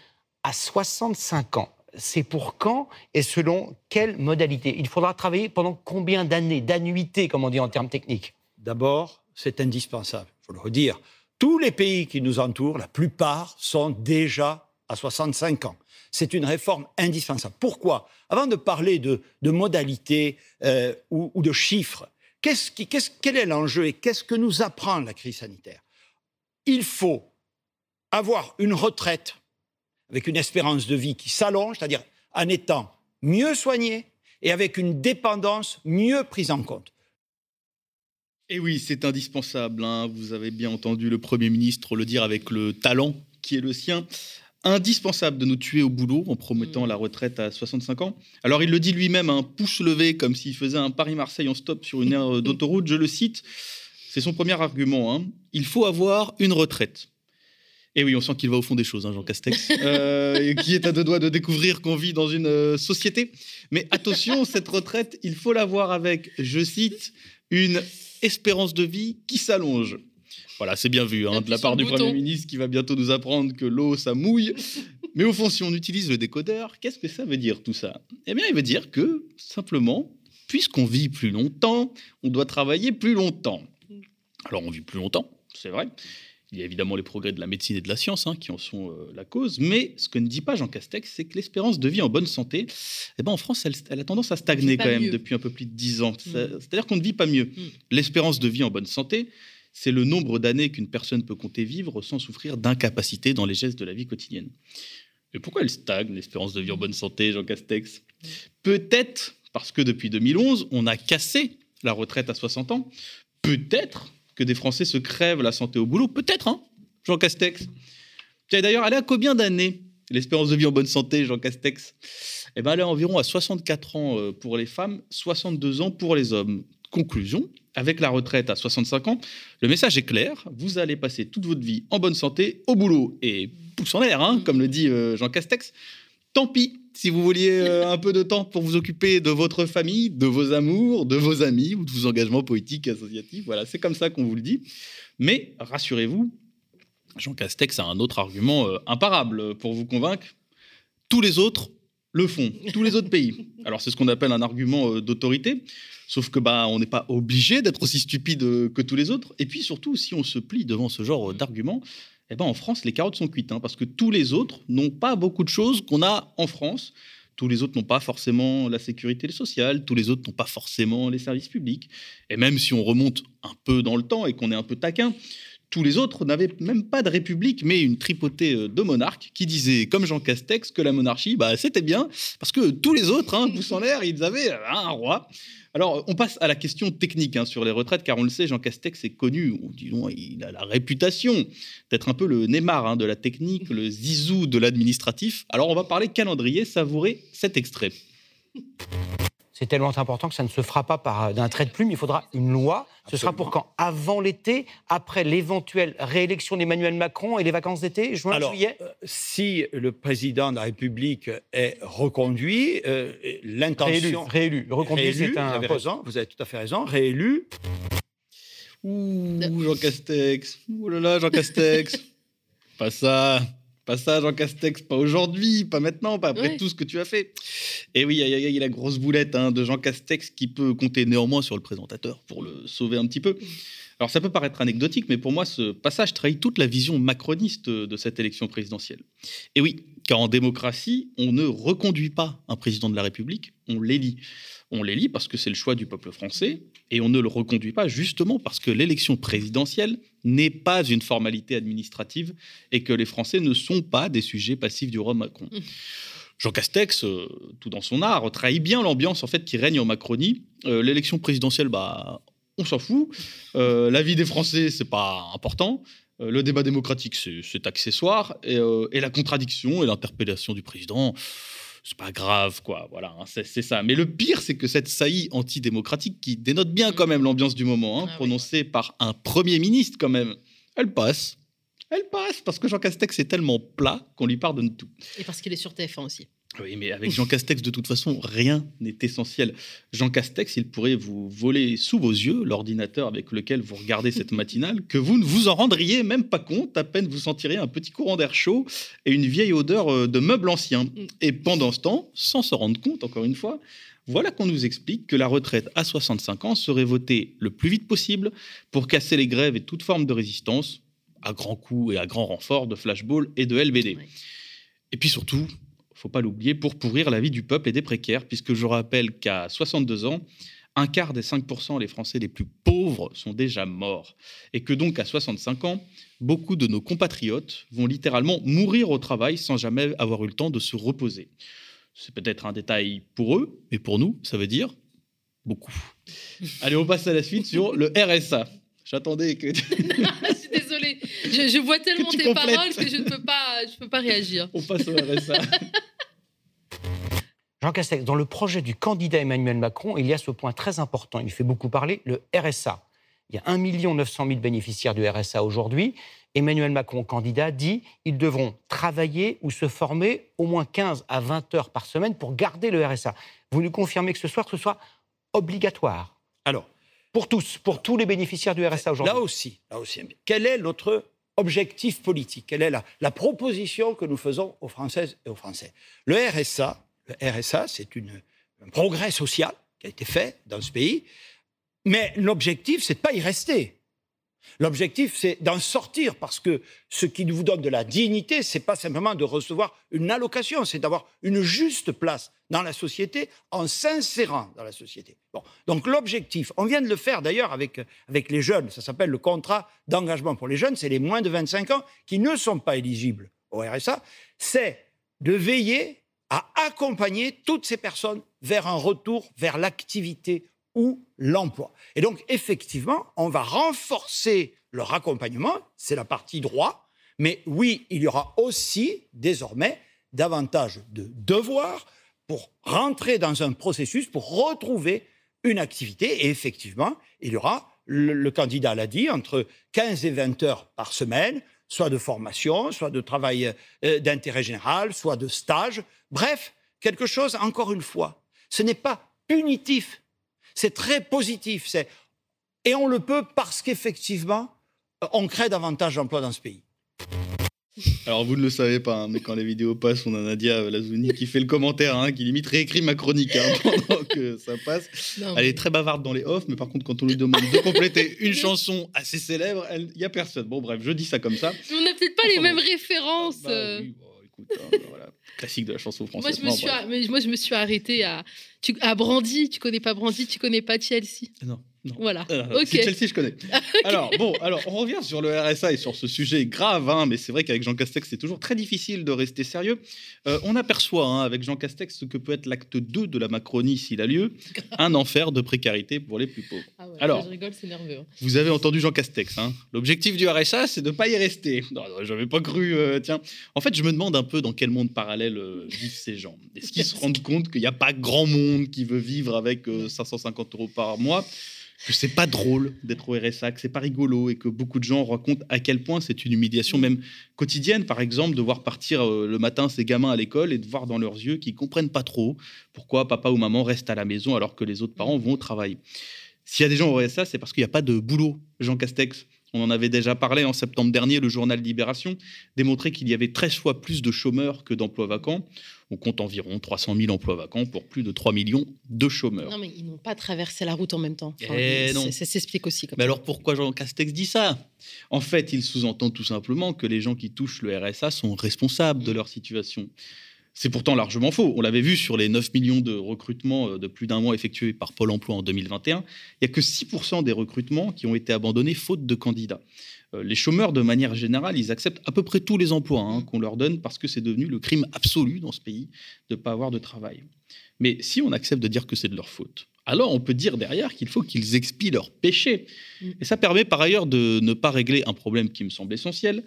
à 65 ans. C'est pour quand et selon quelle modalité? Il faudra travailler pendant combien d'années, d'annuités, comme on dit en termes techniques D'abord, c'est indispensable, il faut le redire. Tous les pays qui nous entourent, la plupart, sont déjà à 65 ans c'est une réforme indispensable. Pourquoi? Avant de parler de, modalités euh, ou, de chiffres, quel est l'enjeu et qu'est-ce que nous apprend la crise sanitaire? Il faut avoir une retraite avec une espérance de vie qui s'allonge, c'est-à-dire en étant mieux soigné et avec une dépendance mieux prise en compte. Et oui, c'est indispensable. Hein. Vous avez bien entendu le Premier ministre le dire avec le talent qui est le sien indispensable de nous tuer au boulot en promettant mm. la retraite à 65 ans. Alors il le dit lui-même, un pouce levé, comme s'il faisait un Paris-Marseille en stop sur une aire d'autoroute. Je le cite, c'est son premier argument. Hein. Il faut avoir une retraite. Et oui, on sent qu'il va au fond des choses, hein, Jean Castex, euh, qui est à deux doigts de découvrir qu'on vit dans une euh, société. Mais attention, cette retraite, il faut l'avoir avec, je cite, une espérance de vie qui s'allonge. Voilà, c'est bien vu hein, de la part du Premier ministre qui va bientôt nous apprendre que l'eau, ça mouille. Mais au fond, si on utilise le décodeur, qu'est-ce que ça veut dire tout ça? Eh bien, il veut dire que, simplement, puisqu'on vit plus longtemps, on doit travailler plus longtemps. Alors, on vit plus longtemps, c'est vrai. Il y a évidemment les progrès de la médecine et de la science hein, qui en sont euh, la cause, mais ce que ne dit pas Jean Castex, c'est que l'espérance de vie en bonne santé, eh ben, en France, elle, a tendance à stagner quand même depuis un peu plus de dix ans. Mm. C'est-à-dire qu'on ne vit pas mieux. Mm. L'espérance de vie en bonne santé, c'est le nombre d'années qu'une personne peut compter vivre sans souffrir d'incapacité dans les gestes de la vie quotidienne. Mais pourquoi elle stagne, l'espérance de vie en bonne santé, Jean Castex? Peut-être parce que depuis 2011, on a cassé la retraite à 60 ans. Peut-être que des Français se crèvent la santé au boulot. Peut-être, hein, Jean Castex. D'ailleurs, elle est à combien d'années l'espérance de vie en bonne santé, Jean Castex? Eh bien, elle est environ à 64 ans euh, pour les femmes, 62 ans pour les hommes. Conclusion, avec la retraite à 65 ans, le message est clair, vous allez passer toute votre vie en bonne santé, au boulot et pouce en l'air, hein, comme le dit euh, Jean Castex. Tant pis si vous vouliez euh, un peu de temps pour vous occuper de votre famille, de vos amours, de vos amis ou de vos engagements politiques et associatifs. Voilà, c'est comme ça qu'on vous le dit. Mais rassurez-vous, Jean Castex a un autre argument euh, imparable pour vous convaincre. Tous les autres le font, tous les autres pays. Alors c'est ce qu'on appelle un argument euh, d'autorité, sauf que bah on n'est pas obligé d'être aussi stupide que tous les autres. Et puis surtout, si on se plie devant ce genre d'argument, eh ben en France les carottes sont cuites, hein, parce que tous les autres n'ont pas beaucoup de choses qu'on a en France. Tous les autres n'ont pas forcément la sécurité sociale, tous les autres n'ont pas forcément les services publics. Et même si on remonte un peu dans le temps et qu'on est un peu taquin, tous les autres n'avaient même pas de république, mais une tripotée euh, de monarques qui disaient, comme Jean Castex, que la monarchie, bah, c'était bien, parce que tous les autres, hein, pouce en l'air, ils avaient euh, un roi. Alors, on passe à la question technique hein, sur les retraites, car on le sait, Jean Castex est connu, disons, il a la réputation d'être un peu le Neymar hein, de la technique, le Zizou de l'administratif. Alors, on va parler calendrier, savourer cet extrait c'est tellement important que ça ne se fera pas par d'un trait de plume. Il faudra une loi. Ce sera pour quand? Avant l'été, après l'éventuelle réélection d'Emmanuel Macron et les vacances d'été, juin, Alors, juillet? euh, Si le président de la République est reconduit, euh, l'intention. Réélu, réélu. Reconduit, c'est un. Vous avez raison, vous avez tout à fait raison. Réélu. Ouh, Jean Castex. Ouh là là, Jean Castex. pas ça. Pas ça, Jean Castex, pas aujourd'hui, pas maintenant, pas après tout ce que tu as fait. Et oui, il y, a la grosse boulette hein, de Jean Castex qui peut compter néanmoins sur le présentateur pour le sauver un petit peu. Alors ça peut paraître anecdotique, mais pour moi, ce passage trahit toute la vision macroniste de cette élection présidentielle. Et oui, car en démocratie, on ne reconduit pas un président de la République, on l'élit. On l'élit parce que c'est le choix du peuple français, et on ne le reconduit pas justement parce que l'élection présidentielle n'est pas une formalité administrative et que les Français ne sont pas des sujets passifs du roi Macron. Mmh. Jean Castex, euh, tout dans son art, trahit bien l'ambiance en fait qui règne en Macronie. Euh, l'élection présidentielle, bah, on s'en fout. Euh, la vie des Français, c'est pas important. le débat démocratique, c'est accessoire. Et, et, la contradiction et l'interpellation du président, c'est pas grave, quoi. Voilà, hein, c'est ça. Mais le pire, c'est que cette saillie antidémocratique, qui dénote bien quand même l'ambiance du moment, hein, ah prononcée par un Premier ministre quand même, elle passe. Elle passe parce que Jean Castex est tellement plat qu'on lui pardonne tout. Et parce qu'il est sur TF1 aussi. Oui, mais avec Jean Castex, de toute façon, rien n'est essentiel. Jean Castex, il pourrait vous voler sous vos yeux l'ordinateur avec lequel vous regardez cette matinale, que vous ne vous en rendriez même pas compte, à peine vous sentiriez un petit courant d'air chaud et une vieille odeur euh, de meubles anciens. Et pendant ce temps, sans se rendre compte, encore une fois, voilà qu'on nous explique que la retraite à 65 ans serait votée le plus vite possible pour casser les grèves et toute forme de résistance, à grands coups et à grands renforts de flashball et de LBD. Et puis surtout, faut pas l'oublier, pour pourrir la vie du peuple et des précaires, puisque je rappelle qu'à 62 ans, un quart des 5% les Français les plus pauvres sont déjà morts. Et que donc à 65 ans, beaucoup de nos compatriotes vont littéralement mourir au travail sans jamais avoir eu le temps de se reposer. C'est peut-être un détail pour eux, mais pour nous, ça veut dire beaucoup. Allez, on passe à la suite sur le RSA. J'attendais que. je vois tellement tes paroles que je ne peux pas, je peux pas réagir. On passe au RSA. Jean Castex, dans le projet du candidat Emmanuel Macron, il y a ce point très important, il fait beaucoup parler, le RSA. Il y a 1 900 000 bénéficiaires du RSA aujourd'hui. Emmanuel Macron, candidat, dit ils devront travailler ou se former au moins 15 à 20 heures par semaine pour garder le RSA. Vous nous confirmez que ce soir, ce soit obligatoire? Alors, pour tous, pour tous les bénéficiaires du RSA aujourd'hui Là aussi, là aussi. Quel est notre objectif politique Quelle est la, proposition que nous faisons aux Françaises et aux Français Le RSA, le RSA, c'est un progrès social qui a été fait dans ce pays, mais l'objectif, c'est de pas y rester. L'objectif, c'est d'en sortir parce que ce qui vous donne de la dignité, c'est pas simplement de recevoir une allocation, c'est d'avoir une juste place dans la société en s'insérant dans la société. Bon. Donc l'objectif, on vient de le faire d'ailleurs avec, avec les jeunes, ça s'appelle le contrat d'engagement pour les jeunes, c'est les moins de 25 ans qui ne sont pas éligibles au RSA, c'est de veiller à accompagner toutes ces personnes vers un retour vers l'activité ou l'emploi. Et donc, effectivement, on va renforcer leur accompagnement, c'est la partie droit, mais oui, il y aura aussi désormais davantage de devoirs pour rentrer dans un processus, pour retrouver une activité. Et effectivement, il y aura, le, candidat l'a dit, entre 15 et 20 heures par semaine, soit de formation, soit de travail euh, d'intérêt général, soit de stage. Bref, quelque chose, encore une fois, ce n'est pas punitif, c'est très positif. Et on le peut parce qu'effectivement, on crée davantage d'emplois dans ce pays. Alors vous ne le savez pas, hein, mais quand les vidéos passent, on a Nadia Lazouni qui fait le commentaire, hein, qui limite réécrit ma chronique hein, pendant que ça passe. Elle est très bavarde dans les offs, mais par contre quand on lui demande de compléter une chanson assez célèbre, il n'y a personne. Bon bref, je dis ça comme ça. on n'a peut-être pas les mêmes références. Ah, bah euh. écoute, voilà. classique de la chanson française. Moi je me, suis, moi, je me suis arrêtée à, tu, à Brandy. Tu connais pas Brandy, tu connais pas Chelsea. Non. Voilà. Euh, ok. Chelsea, je connais. Alors, bon, alors, on revient sur le RSA et sur ce sujet grave, hein, mais c'est vrai qu'avec Jean Castex, c'est toujours très difficile de rester sérieux. Euh, on aperçoit, hein, avec Jean Castex, ce que peut être l'acte 2 de la Macronie s'il a lieu, un enfer de précarité pour les plus pauvres. Ah ouais, alors, je rigole, c'est nerveux. Hein. Vous avez entendu Jean Castex. Hein. L'objectif du RSA, c'est de ne pas y rester. Non, non j'avais pas cru. Euh, tiens, en fait, je me demande un peu dans quel monde parallèle vivent ces gens. Est-ce qu'ils se rendent compte qu'il n'y a pas grand monde qui veut vivre avec 550 euros par mois que c'est pas drôle d'être au RSA, que c'est pas rigolo et que beaucoup de gens racontent à quel point c'est une humiliation même quotidienne, par exemple, de voir partir euh, le matin ces gamins à l'école et de voir dans leurs yeux qu'ils comprennent pas trop pourquoi papa ou maman reste à la maison alors que les autres parents vont au travail. S'il y a des gens au RSA, c'est parce qu'il n'y a pas de boulot. Jean Castex, on en avait déjà parlé en septembre dernier, le journal Libération démontrait qu'il y avait 13 fois plus de chômeurs que d'emplois vacants. On compte environ 300 000 emplois vacants pour plus de 3 millions de chômeurs. Non, mais ils n'ont pas traversé la route en même temps. Eh ça, s'explique aussi. mais alors pourquoi Jean Castex dit ça? En fait, il sous-entend tout simplement que les gens qui touchent le RSA sont responsables de leur situation. C'est pourtant largement faux. On l'avait vu sur les 9 millions de recrutements euh, de plus d'un mois effectués par Pôle emploi en 2021. Il n'y a que 6% des recrutements qui ont été abandonnés faute de candidats. Euh, les chômeurs, de manière générale, ils acceptent à peu près tous les emplois hein, qu'on leur donne parce que c'est devenu le crime absolu dans ce pays de ne pas avoir de travail. Mais si on accepte de dire que c'est de leur faute, alors on peut dire derrière qu'il faut qu'ils expient leurs péchés. Mm. Et ça permet par ailleurs de ne pas régler un problème qui me semble essentiel,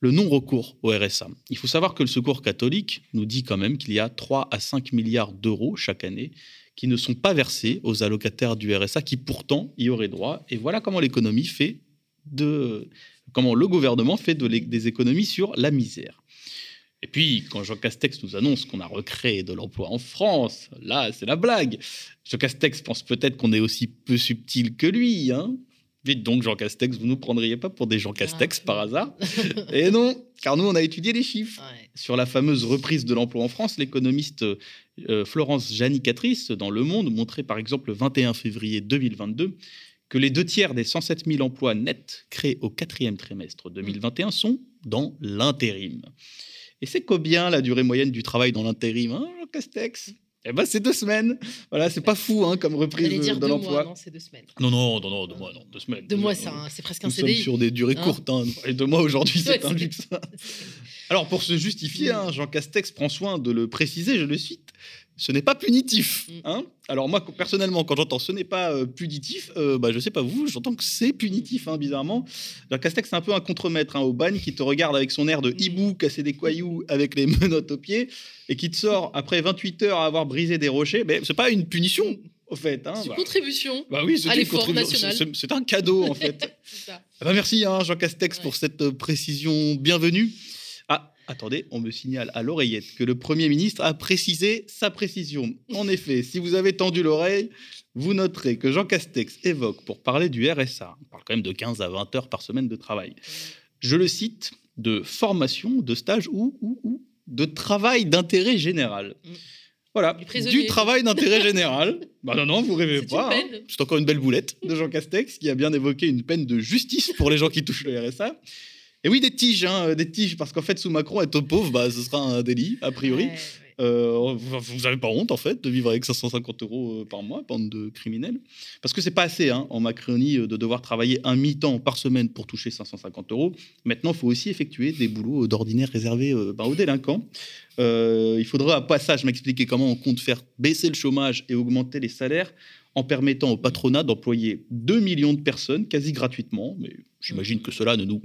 le non-recours au RSA. Il faut savoir que le Secours catholique nous dit quand même qu'il y a 3 à 5 milliards d'euros chaque année qui ne sont pas versés aux allocataires du RSA qui pourtant y auraient droit. Et voilà comment l'économie fait de comment le gouvernement fait des économies sur la misère. Et puis, quand Jean Castex nous annonce qu'on a recréé de l'emploi en France, là, c'est la blague. Jean Castex pense peut-être qu'on est aussi peu subtil que lui. Hein Vite donc, Jean Castex, vous ne nous prendriez pas pour des Jean Castex ah. par hasard Et non, car nous, on a étudié les chiffres. Sur la fameuse reprise de l'emploi en France, l'économiste euh, Florence Janicatrice, dans Le Monde, montrait par exemple le 21 février 2022 que les deux tiers des 107 000 emplois nets créés au quatrième trimestre 2021 sont dans l'intérim. Et c'est combien la durée moyenne du travail dans l'intérim, hein, Jean Castex? Eh ben, c'est deux semaines. Voilà, c'est pas fou hein, comme reprise de l'emploi. Non, c'est deux semaines. Non, non, non, non, deux mois, non, deux semaines. Deux mois, c'est presque un Nous CDI. Sommes sur des durées hein courtes. Hein. Et deux mois aujourd'hui, c'est un luxe. Alors, pour se justifier, Jean Castex prend soin de le préciser, je le cite ce n'est pas punitif. Mm. Hein? Alors moi, personnellement, quand j'entends ce n'est pas euh, punitif, euh, bah, je sais pas vous, j'entends que c'est punitif, hein, bizarrement. Jean Castex, c'est un peu un contremaître hein, au bagne qui te regarde avec son air de hibou casser des coyous avec les menottes aux pieds et qui te sort après 28 heures à avoir brisé des rochers. Mais c'est pas une punition. Au fait, hein, c'est une contribution bah oui, à l'effort national. C'est un cadeau en fait. ça. Ah bah merci hein, Jean Castex pour cette euh, précision bienvenue. Attendez, on me signale à l'oreillette que le Premier ministre a précisé sa précision. En effet, si vous avez tendu l'oreille, vous noterez que Jean Castex évoque, pour parler du RSA, on parle quand même de 15 à 20 heures par semaine de travail, je le cite, de formation, de stage ou, ou, de travail d'intérêt général. Mm. Voilà, du, travail d'intérêt général. bah non, non, vous rêvez pas. Hein. C'est encore une belle boulette de Jean Castex qui a bien évoqué une peine de justice pour les gens qui touchent le RSA. Et oui, des tiges, hein, des tiges, parce qu'en fait, sous Macron, être pauvre, bah, ce sera un délit, a priori. Euh, vous n'avez pas honte, en fait, de vivre avec 550 euros euh, par mois, bande de criminels Parce que c'est pas assez, hein, en Macronie, euh, de devoir travailler un mi-temps par semaine pour toucher 550 euros. Maintenant, il faut aussi effectuer des boulots d'ordinaire réservés ben, aux délinquants. il faudra, à passage, m'expliquer comment on compte faire baisser le chômage et augmenter les salaires en permettant au patronat d'employer 2 millions de personnes quasi gratuitement. Mais j'imagine que cela ne nous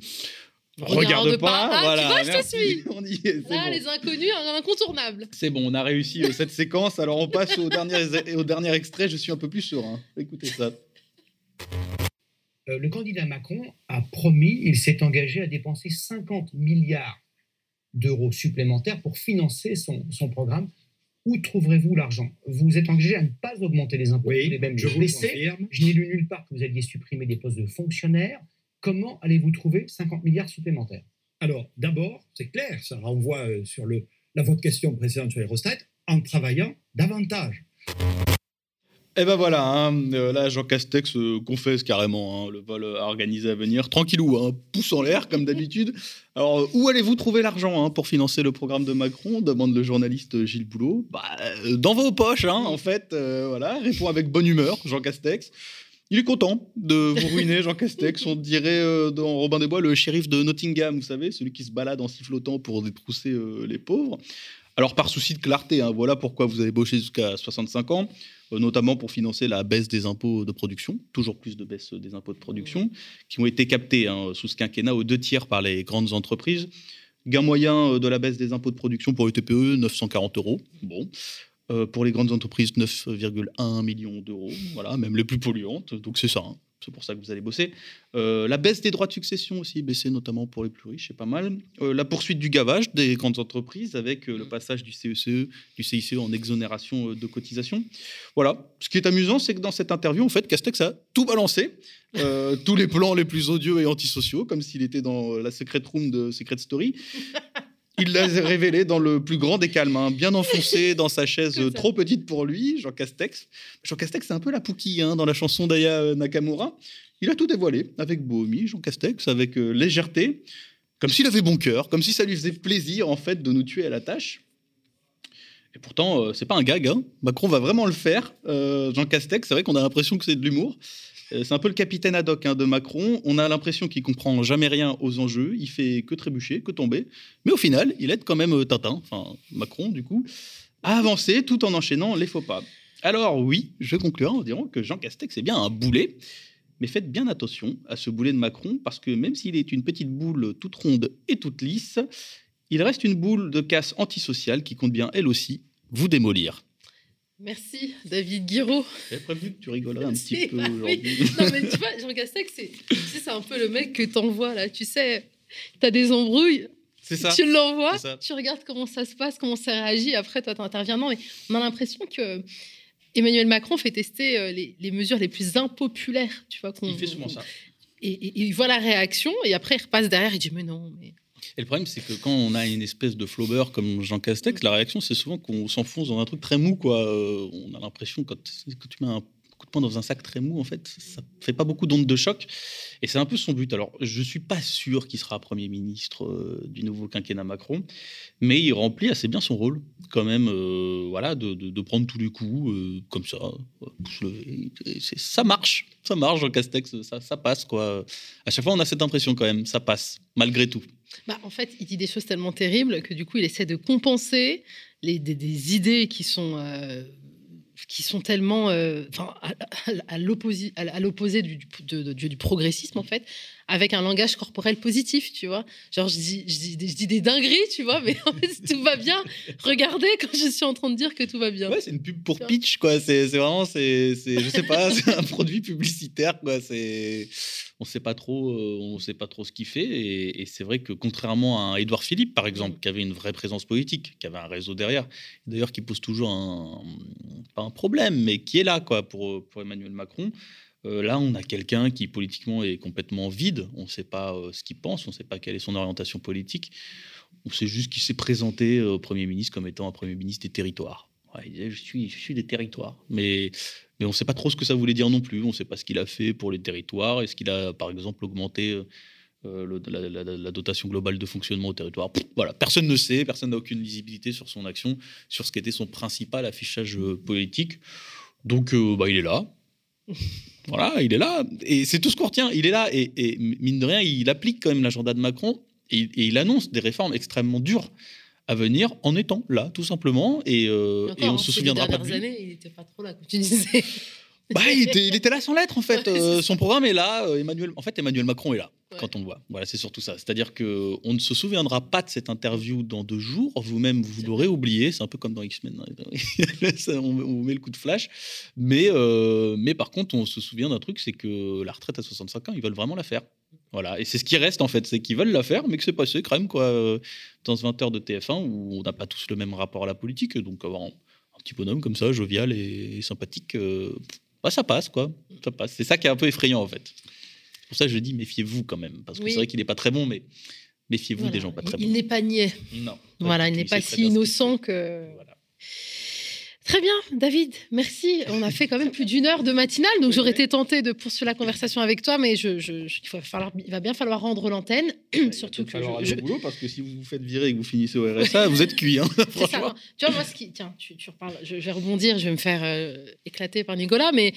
regarde, pas. Ah, voilà, tu vois, je te suis. On y est, c'est Là, bon. les inconnus, incontournables. C'est bon, on a réussi euh, cette séquence. Alors on passe au dernier, au dernier extrait. Je suis un peu plus serein. Écoutez ça. Euh, le candidat Macron a promis, il s'est engagé à dépenser 50 milliards d'euros supplémentaires pour financer son, son programme. Où trouverez-vous l'argent? Vous êtes engagé à ne pas augmenter les impôts, Oui, vous voulez même je les vous confirme. Je n'ai lu nulle part que vous alliez supprimer des postes de fonctionnaires. Comment allez-vous trouver 50 milliards supplémentaires? Alors, d'abord, c'est clair, ça renvoie euh, sur le, la votre question précédente sur les retraites, en travaillant davantage. Et ben voilà, hein, euh, là Jean Castex euh, confesse carrément hein, le vol euh, organisé à venir, tranquillou, hein, pouce en l'air comme d'habitude. Alors où allez-vous trouver l'argent hein, pour financer le programme de Macron? demande le journaliste Gilles Boulot. Bah, euh, dans vos poches, hein, en fait, euh, voilà, répond avec bonne humeur Jean Castex. Il est content de vous ruiner, Jean Castex. On dirait euh, dans Robin des Bois le shérif de Nottingham, vous savez, celui qui se balade en sifflotant pour détrousser euh, les pauvres. Alors, par souci de clarté, hein, voilà pourquoi vous avez bossé jusqu'à 65 ans, euh, notamment pour financer la baisse des impôts de production, toujours plus de baisse des impôts de production, qui ont été captés hein, sous ce quinquennat aux deux tiers par les grandes entreprises. Gain moyen de la baisse des impôts de production pour les TPE, 940 euros. Bon. Euh, pour les grandes entreprises, 9,1 millions d'euros. Voilà, même les plus polluantes. Donc c'est ça. hein. C'est pour ça que vous allez bosser. Euh, la baisse des droits de succession aussi, baissée notamment pour les plus riches, c'est pas mal. Euh, la poursuite du gavage des grandes entreprises avec le passage du CECE, du CICE en exonération de cotisation. Voilà. Ce qui est amusant, c'est que dans cette interview, en fait, Castex a tout balancé. Tous les plans les plus odieux et antisociaux, comme s'il était dans la secret room de Secret Story. Il l'a révélé dans le plus grand des calmes, hein, bien enfoncé dans sa chaise trop petite pour lui, Jean Castex. Jean Castex, c'est un peu la Pouki hein, dans la chanson d'Aya euh, Nakamura. Il a tout dévoilé avec Bohemi, Jean Castex, avec euh, légèreté, comme s'il avait bon cœur, comme si ça lui faisait plaisir en fait de nous tuer à la tâche. Et pourtant, euh, c'est pas un gag. hein. Macron va vraiment le faire. Euh, Jean Castex, c'est vrai qu'on a l'impression que c'est de l'humour. Euh, C'est un peu le capitaine ad hoc hein, de Macron. On a l'impression qu'il comprend jamais rien aux enjeux. Il fait que trébucher, que tomber. Mais au final, il aide quand même euh, Tintin, enfin Macron du coup, à avancer tout en enchaînant les faux pas. Alors oui, je conclurai en disant que Jean Castex est bien un boulet. Mais faites bien attention à ce boulet de Macron, parce que même s'il est une petite boule toute ronde et toute lisse, il reste une boule de casse antisociale qui compte bien, elle aussi, vous démolir. Merci, David Guiraud. J'avais prévu que tu rigolerais un petit peu bah oui. aujourd'hui. Non, mais tu vois, Jean Castex, c'est tu sais, un peu le mec que t'envoies là. Tu sais, t'as des embrouilles. C'est ça. Tu l'envoies, tu regardes comment ça se passe, comment ça réagit. Après, toi, t'interviens. Non, mais on a l'impression que Emmanuel Macron fait tester euh, les, les mesures les plus impopulaires. Tu vois, qu'on- Il fait souvent ça. Et, et- et il voit la réaction et après, il repasse derrière. Il dit Mais non, mais. Et le problème, c'est que quand on a une espèce de flobber comme Jean Castex, la réaction, c'est souvent qu'on s'enfonce dans un truc très mou. Quoi. Euh, on a l'impression, quand, quand tu mets un coup de poing dans un sac très mou, en fait, ça fait pas beaucoup d'onde de choc. Et c'est un peu son but. Alors, je suis pas sûr qu'il sera Premier ministre euh, du nouveau quinquennat Macron, mais il remplit assez bien son rôle, quand même, euh, voilà, de, de- prendre tous les coups, comme ça. ça marche, ça marche, Jean Castex, ça, ça passe. Quoi. À chaque fois, on a cette impression quand même, ça passe, malgré tout. Bah, en fait, il dit des choses tellement terribles que du coup, il essaie de compenser les, des, idées qui sont, euh, qui sont tellement euh, à, à- l'opposé du, du, de- du progressisme, en fait, avec un langage corporel positif, tu vois. Genre, je dis, je, dis, des- je dis des dingueries, tu vois, mais en fait, tout va bien. Regardez quand je suis en train de dire que tout va bien. Ouais, c'est une pub pour pitch, quoi. C'est vraiment, c'est, je sais pas, c'est un produit publicitaire, quoi. C'est, on sait pas trop, euh, on sait pas trop ce qu'il fait. Et, et c'est vrai que contrairement à Édouard Philippe, par exemple, qui avait une vraie présence politique, qui avait un réseau derrière, d'ailleurs qui pose toujours un, pas un problème, mais qui est là, quoi, pour, pour Emmanuel Macron. Euh, là, on a quelqu'un qui politiquement est complètement vide. On ne sait pas euh, ce qu'il pense, on ne sait pas quelle est son orientation politique. On sait juste qu'il s'est présenté euh, au Premier ministre comme étant un Premier ministre des territoires. Il disait, je suis, des territoires. Mais, on ne sait pas trop ce que ça voulait dire non plus. On ne sait pas ce qu'il a fait pour les territoires. Est-ce qu'il a, par exemple, augmenté la, dotation globale de fonctionnement au territoire? Voilà, personne ne sait, personne n'a aucune visibilité sur son action, sur ce qu'était son principal affichage politique. Donc, bah, il est là. Voilà, il est là. Et c'est tout ce qu'on retient. Il est là. Et, et mine de rien, il applique quand même l'agenda de Macron. Et, et il annonce des réformes extrêmement dures à venir en étant là, tout simplement. Et, euh, et on hein, se souviendra pas de dernières lui. années, il n'était pas trop là, comme tu disais. Bah, il, était, il était là sans lettre en fait. Euh, son programme est là. euh, Emmanuel, en fait, Emmanuel Macron est là Ouais. quand on le voit. Voilà, c'est surtout ça. C'est-à-dire que on ne se souviendra pas de cette interview dans deux jours. Vous-même, vous l'aurez oublié. C'est un peu comme dans X-Men. hein. On, on vous met le coup de flash. Mais, euh, mais par contre, on se souvient d'un truc, c'est que la retraite à 65 ans, ils veulent vraiment la faire. Voilà, et c'est ce qui reste en fait, c'est qu'ils veulent la faire, mais que c'est passé quand même quoi, dans ce 20 heures de TF1 où on n'a pas tous le même rapport à la politique, donc avoir un, un petit bonhomme comme ça, jovial et, et sympathique, bah, ça passe quoi, ça passe. C'est ça qui est un peu effrayant en fait. Pour ça je dis méfiez-vous quand même, parce que Oui. c'est vrai qu'il n'est pas très bon, mais méfiez-vous Voilà. des gens pas très Il, il bons. n'est pas niais. Non. Voilà, il n'est pas si innocent que. Très bien, David, merci. On a fait quand même plus d'une heure de matinale, donc j'aurais été tentée de poursuivre la conversation avec toi, mais je, je- je- il, va falloir, il va bien falloir rendre l'antenne. Surtout que falloir je- aller je- au boulot parce que si vous vous faites virer et que vous finissez au RSA, vous êtes cuit. Hein, ça. Tu vois, moi, ce qui. Tiens, tu, tu reparles. Je, vais rebondir, je vais me faire euh, éclater par Nicolas, mais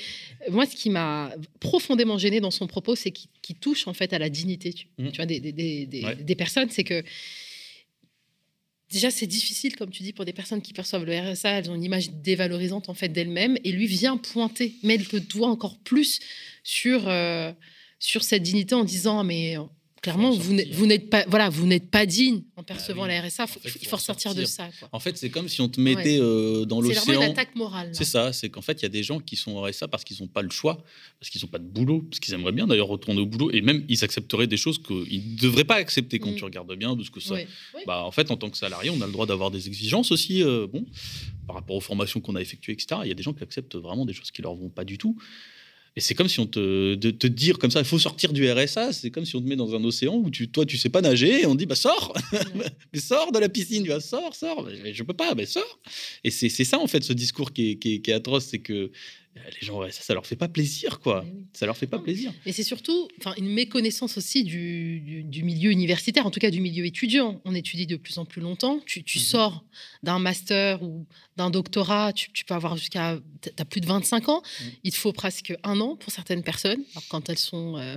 moi, ce qui m'a profondément gêné dans son propos, c'est qu'il touche en fait à la dignité tu, tu vois, des, des, des, des- Ouais. des personnes. C'est que. Déjà, c'est difficile, comme tu dis, pour des personnes qui perçoivent le RSA, elles ont une image dévalorisante en fait d'elles-mêmes, et lui vient pointer, met le doigt encore plus sur, euh, sur cette dignité en disant mais euh, clairement en vous n'êtes- pas voilà vous n'êtes pas digne en percevant oui. la RSA, En fait, il faut faut en sortir de ça. quoi. En fait, c'est comme si on te mettait euh, dans C'est vraiment une l'océan. attaque morale. C'est ça, c'est qu'en fait, il y a des gens qui sont au RSA parce qu'ils n'ont pas le choix, parce qu'ils n'ont pas de boulot, parce qu'ils aimeraient bien d'ailleurs retourner au boulot, et même ils accepteraient des choses qu'ils ne devraient pas accepter quand Mm. tu regardes bien de ce que ça. Ouais. Ouais. Bah, en fait, en tant que salarié, on a le droit d'avoir des exigences aussi, euh, bon, par rapport aux formations qu'on a effectuées, etc. Il y a des gens qui acceptent vraiment des choses qui leur vont pas du tout. Et c'est comme si on te, de te dire comme ça, il faut sortir du RSA, c'est comme si on te met dans un océan où tu, toi, tu sais pas nager, et on dit, bah sors, mais sors de la piscine, tu vas, sors, sors, je, je peux pas, mais sors. Et c'est ça, en fait, ce discours qui est, qui est- qui est atroce, c'est que les gens, ça leur fait pas plaisir, quoi. Oui. Ça leur fait pas Non. plaisir. Et c'est surtout une méconnaissance aussi du, du- du milieu universitaire, en tout cas du milieu étudiant. On étudie de plus en plus longtemps. Tu, tu Mhm. sors d'un master ou d'un doctorat, tu, tu peux avoir jusqu'à. Tu as plus de 25 ans. Mhm. Il te faut presque un an pour certaines personnes. Alors, quand elles sont. euh,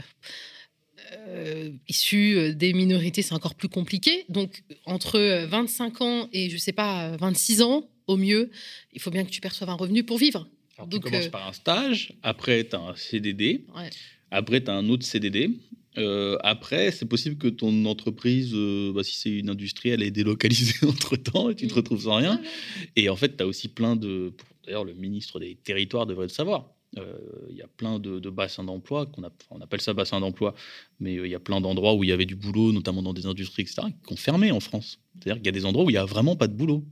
euh, issues euh, des minorités, c'est encore plus compliqué. Donc, entre euh, 25 ans et, je sais pas, euh, 26 ans, au mieux, il faut bien que tu perçoives un revenu pour vivre. Alors, Donc, tu commences euh, par un stage, après, tu as un CDD, Ouais. après, tu as un autre CDD. Euh, après, c'est possible que ton entreprise, euh, bah, si c'est une industrie, elle est délocalisée entre temps et tu te Mm. retrouves sans rien. Et en fait, tu as aussi plein de. D'ailleurs, le ministre des Territoires devrait le savoir. Euh, Il y a plein de, bassins d'emploi, qu'on on appelle ça bassin d'emploi, mais euh, il y a plein d'endroits où il y avait du boulot, notamment dans des industries, etc., qui ont fermé en France. C'est-à-dire qu'il y a des endroits où il n'y a vraiment pas de boulot.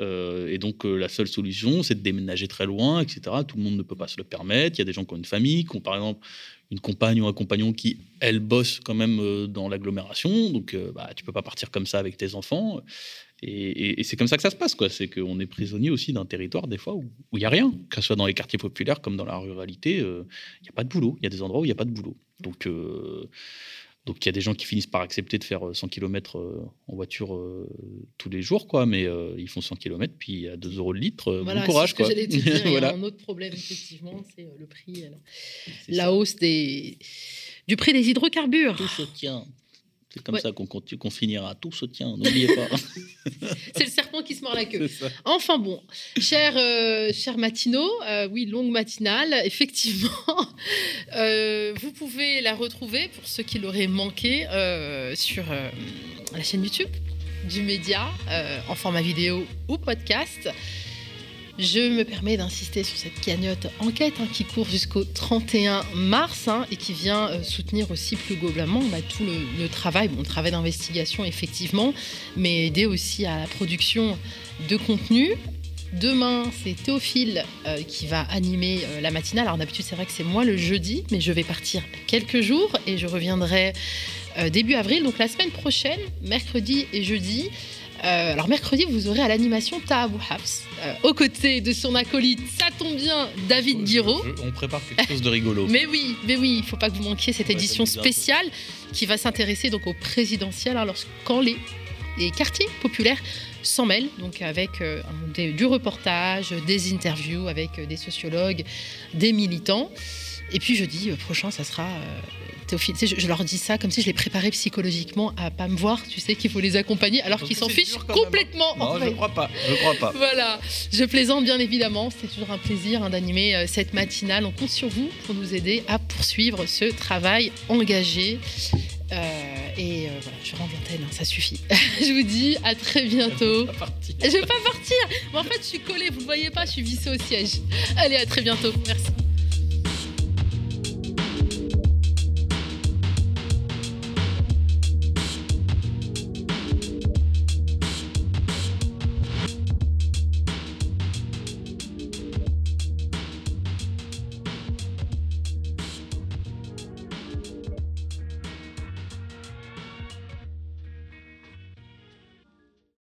Euh, et donc, la seule solution, c'est de déménager très loin, etc. Tout le monde ne peut pas se le permettre. Il y a des gens qui ont une famille, qui ont par exemple une compagne ou un compagnon qui, elle, bosse quand même dans l'agglomération. Donc, bah, tu peux pas partir comme ça avec tes enfants. Et, et- et c'est comme ça que ça se passe, quoi. C'est qu'on est prisonnier aussi d'un territoire, des fois, où il n'y a rien. Que ce soit dans les quartiers populaires comme dans la ruralité, euh, il n'y a pas de boulot. Il y a des endroits où il n'y a pas de boulot. Donc, euh, donc il y a des gens qui finissent par accepter de faire euh, 100 km en voiture euh, tous les jours, quoi. Mais euh, ils font 100 km, puis à 2 euros le litre, euh, Voilà, bon courage, c'est ce que quoi. j'allais te dire. Il y a Voilà. un autre problème, effectivement, c'est euh, le prix, euh, la ça. hausse des, du prix des hydrocarbures. Tout se tient. C'est comme Ouais. ça qu'on qu'on finira. Tout se tient, n'oubliez pas. C'est le serpent qui se mord la queue. Enfin bon, cher, euh, cher Matino, euh, oui, longue matinale, effectivement. Euh, vous pouvez la retrouver, pour ceux qui l'auraient manqué, euh, sur la chaîne YouTube du média, en format vidéo ou podcast. Je me permets d'insister sur cette cagnotte enquête hein, qui court jusqu'au 31 mars hein, et qui vient euh, soutenir aussi plus globalement bah, tout le, travail, bon, le travail d'investigation effectivement, mais aider aussi à la production de contenu. Demain, c'est Théophile euh, qui va animer euh, la matinale. Alors d'habitude, c'est vrai que c'est moi le jeudi, mais je vais partir quelques jours et je reviendrai début avril, donc la semaine prochaine, mercredi et jeudi. Euh, alors mercredi, vous aurez à l'animation Taha Habs, euh, aux côtés de son acolyte, ça tombe bien, David Guiraud. Je- on prépare quelque chose de rigolo. Mais oui, mais oui, il faut pas que vous manquiez cette Ouais, édition spéciale qui va s'intéresser donc au présidentiel lorsque quand les, les quartiers populaires s'en mêlent, donc avec euh, des- du reportage, des interviews avec euh, des sociologues, des militants. Et puis jeudi prochain, ça sera Tu sais, je, je leur dis ça comme si je les préparais psychologiquement à pas me voir. Tu sais qu'il faut les accompagner alors qu'ils s'en fichent hein. complètement. en Non, fait. je crois pas. Je crois pas. Voilà, je plaisante bien évidemment. C'est toujours un plaisir hein, d'animer euh, cette matinale. On compte sur vous pour nous aider à poursuivre ce travail engagé. Euh, et euh, voilà, je rends l'antenne, hein, ça suffit. je vous dis à très bientôt. Je vais pas partir. Mais en fait, je suis collée, vous ne voyez pas, je suis vissée au siège. Allez, à très bientôt. Merci.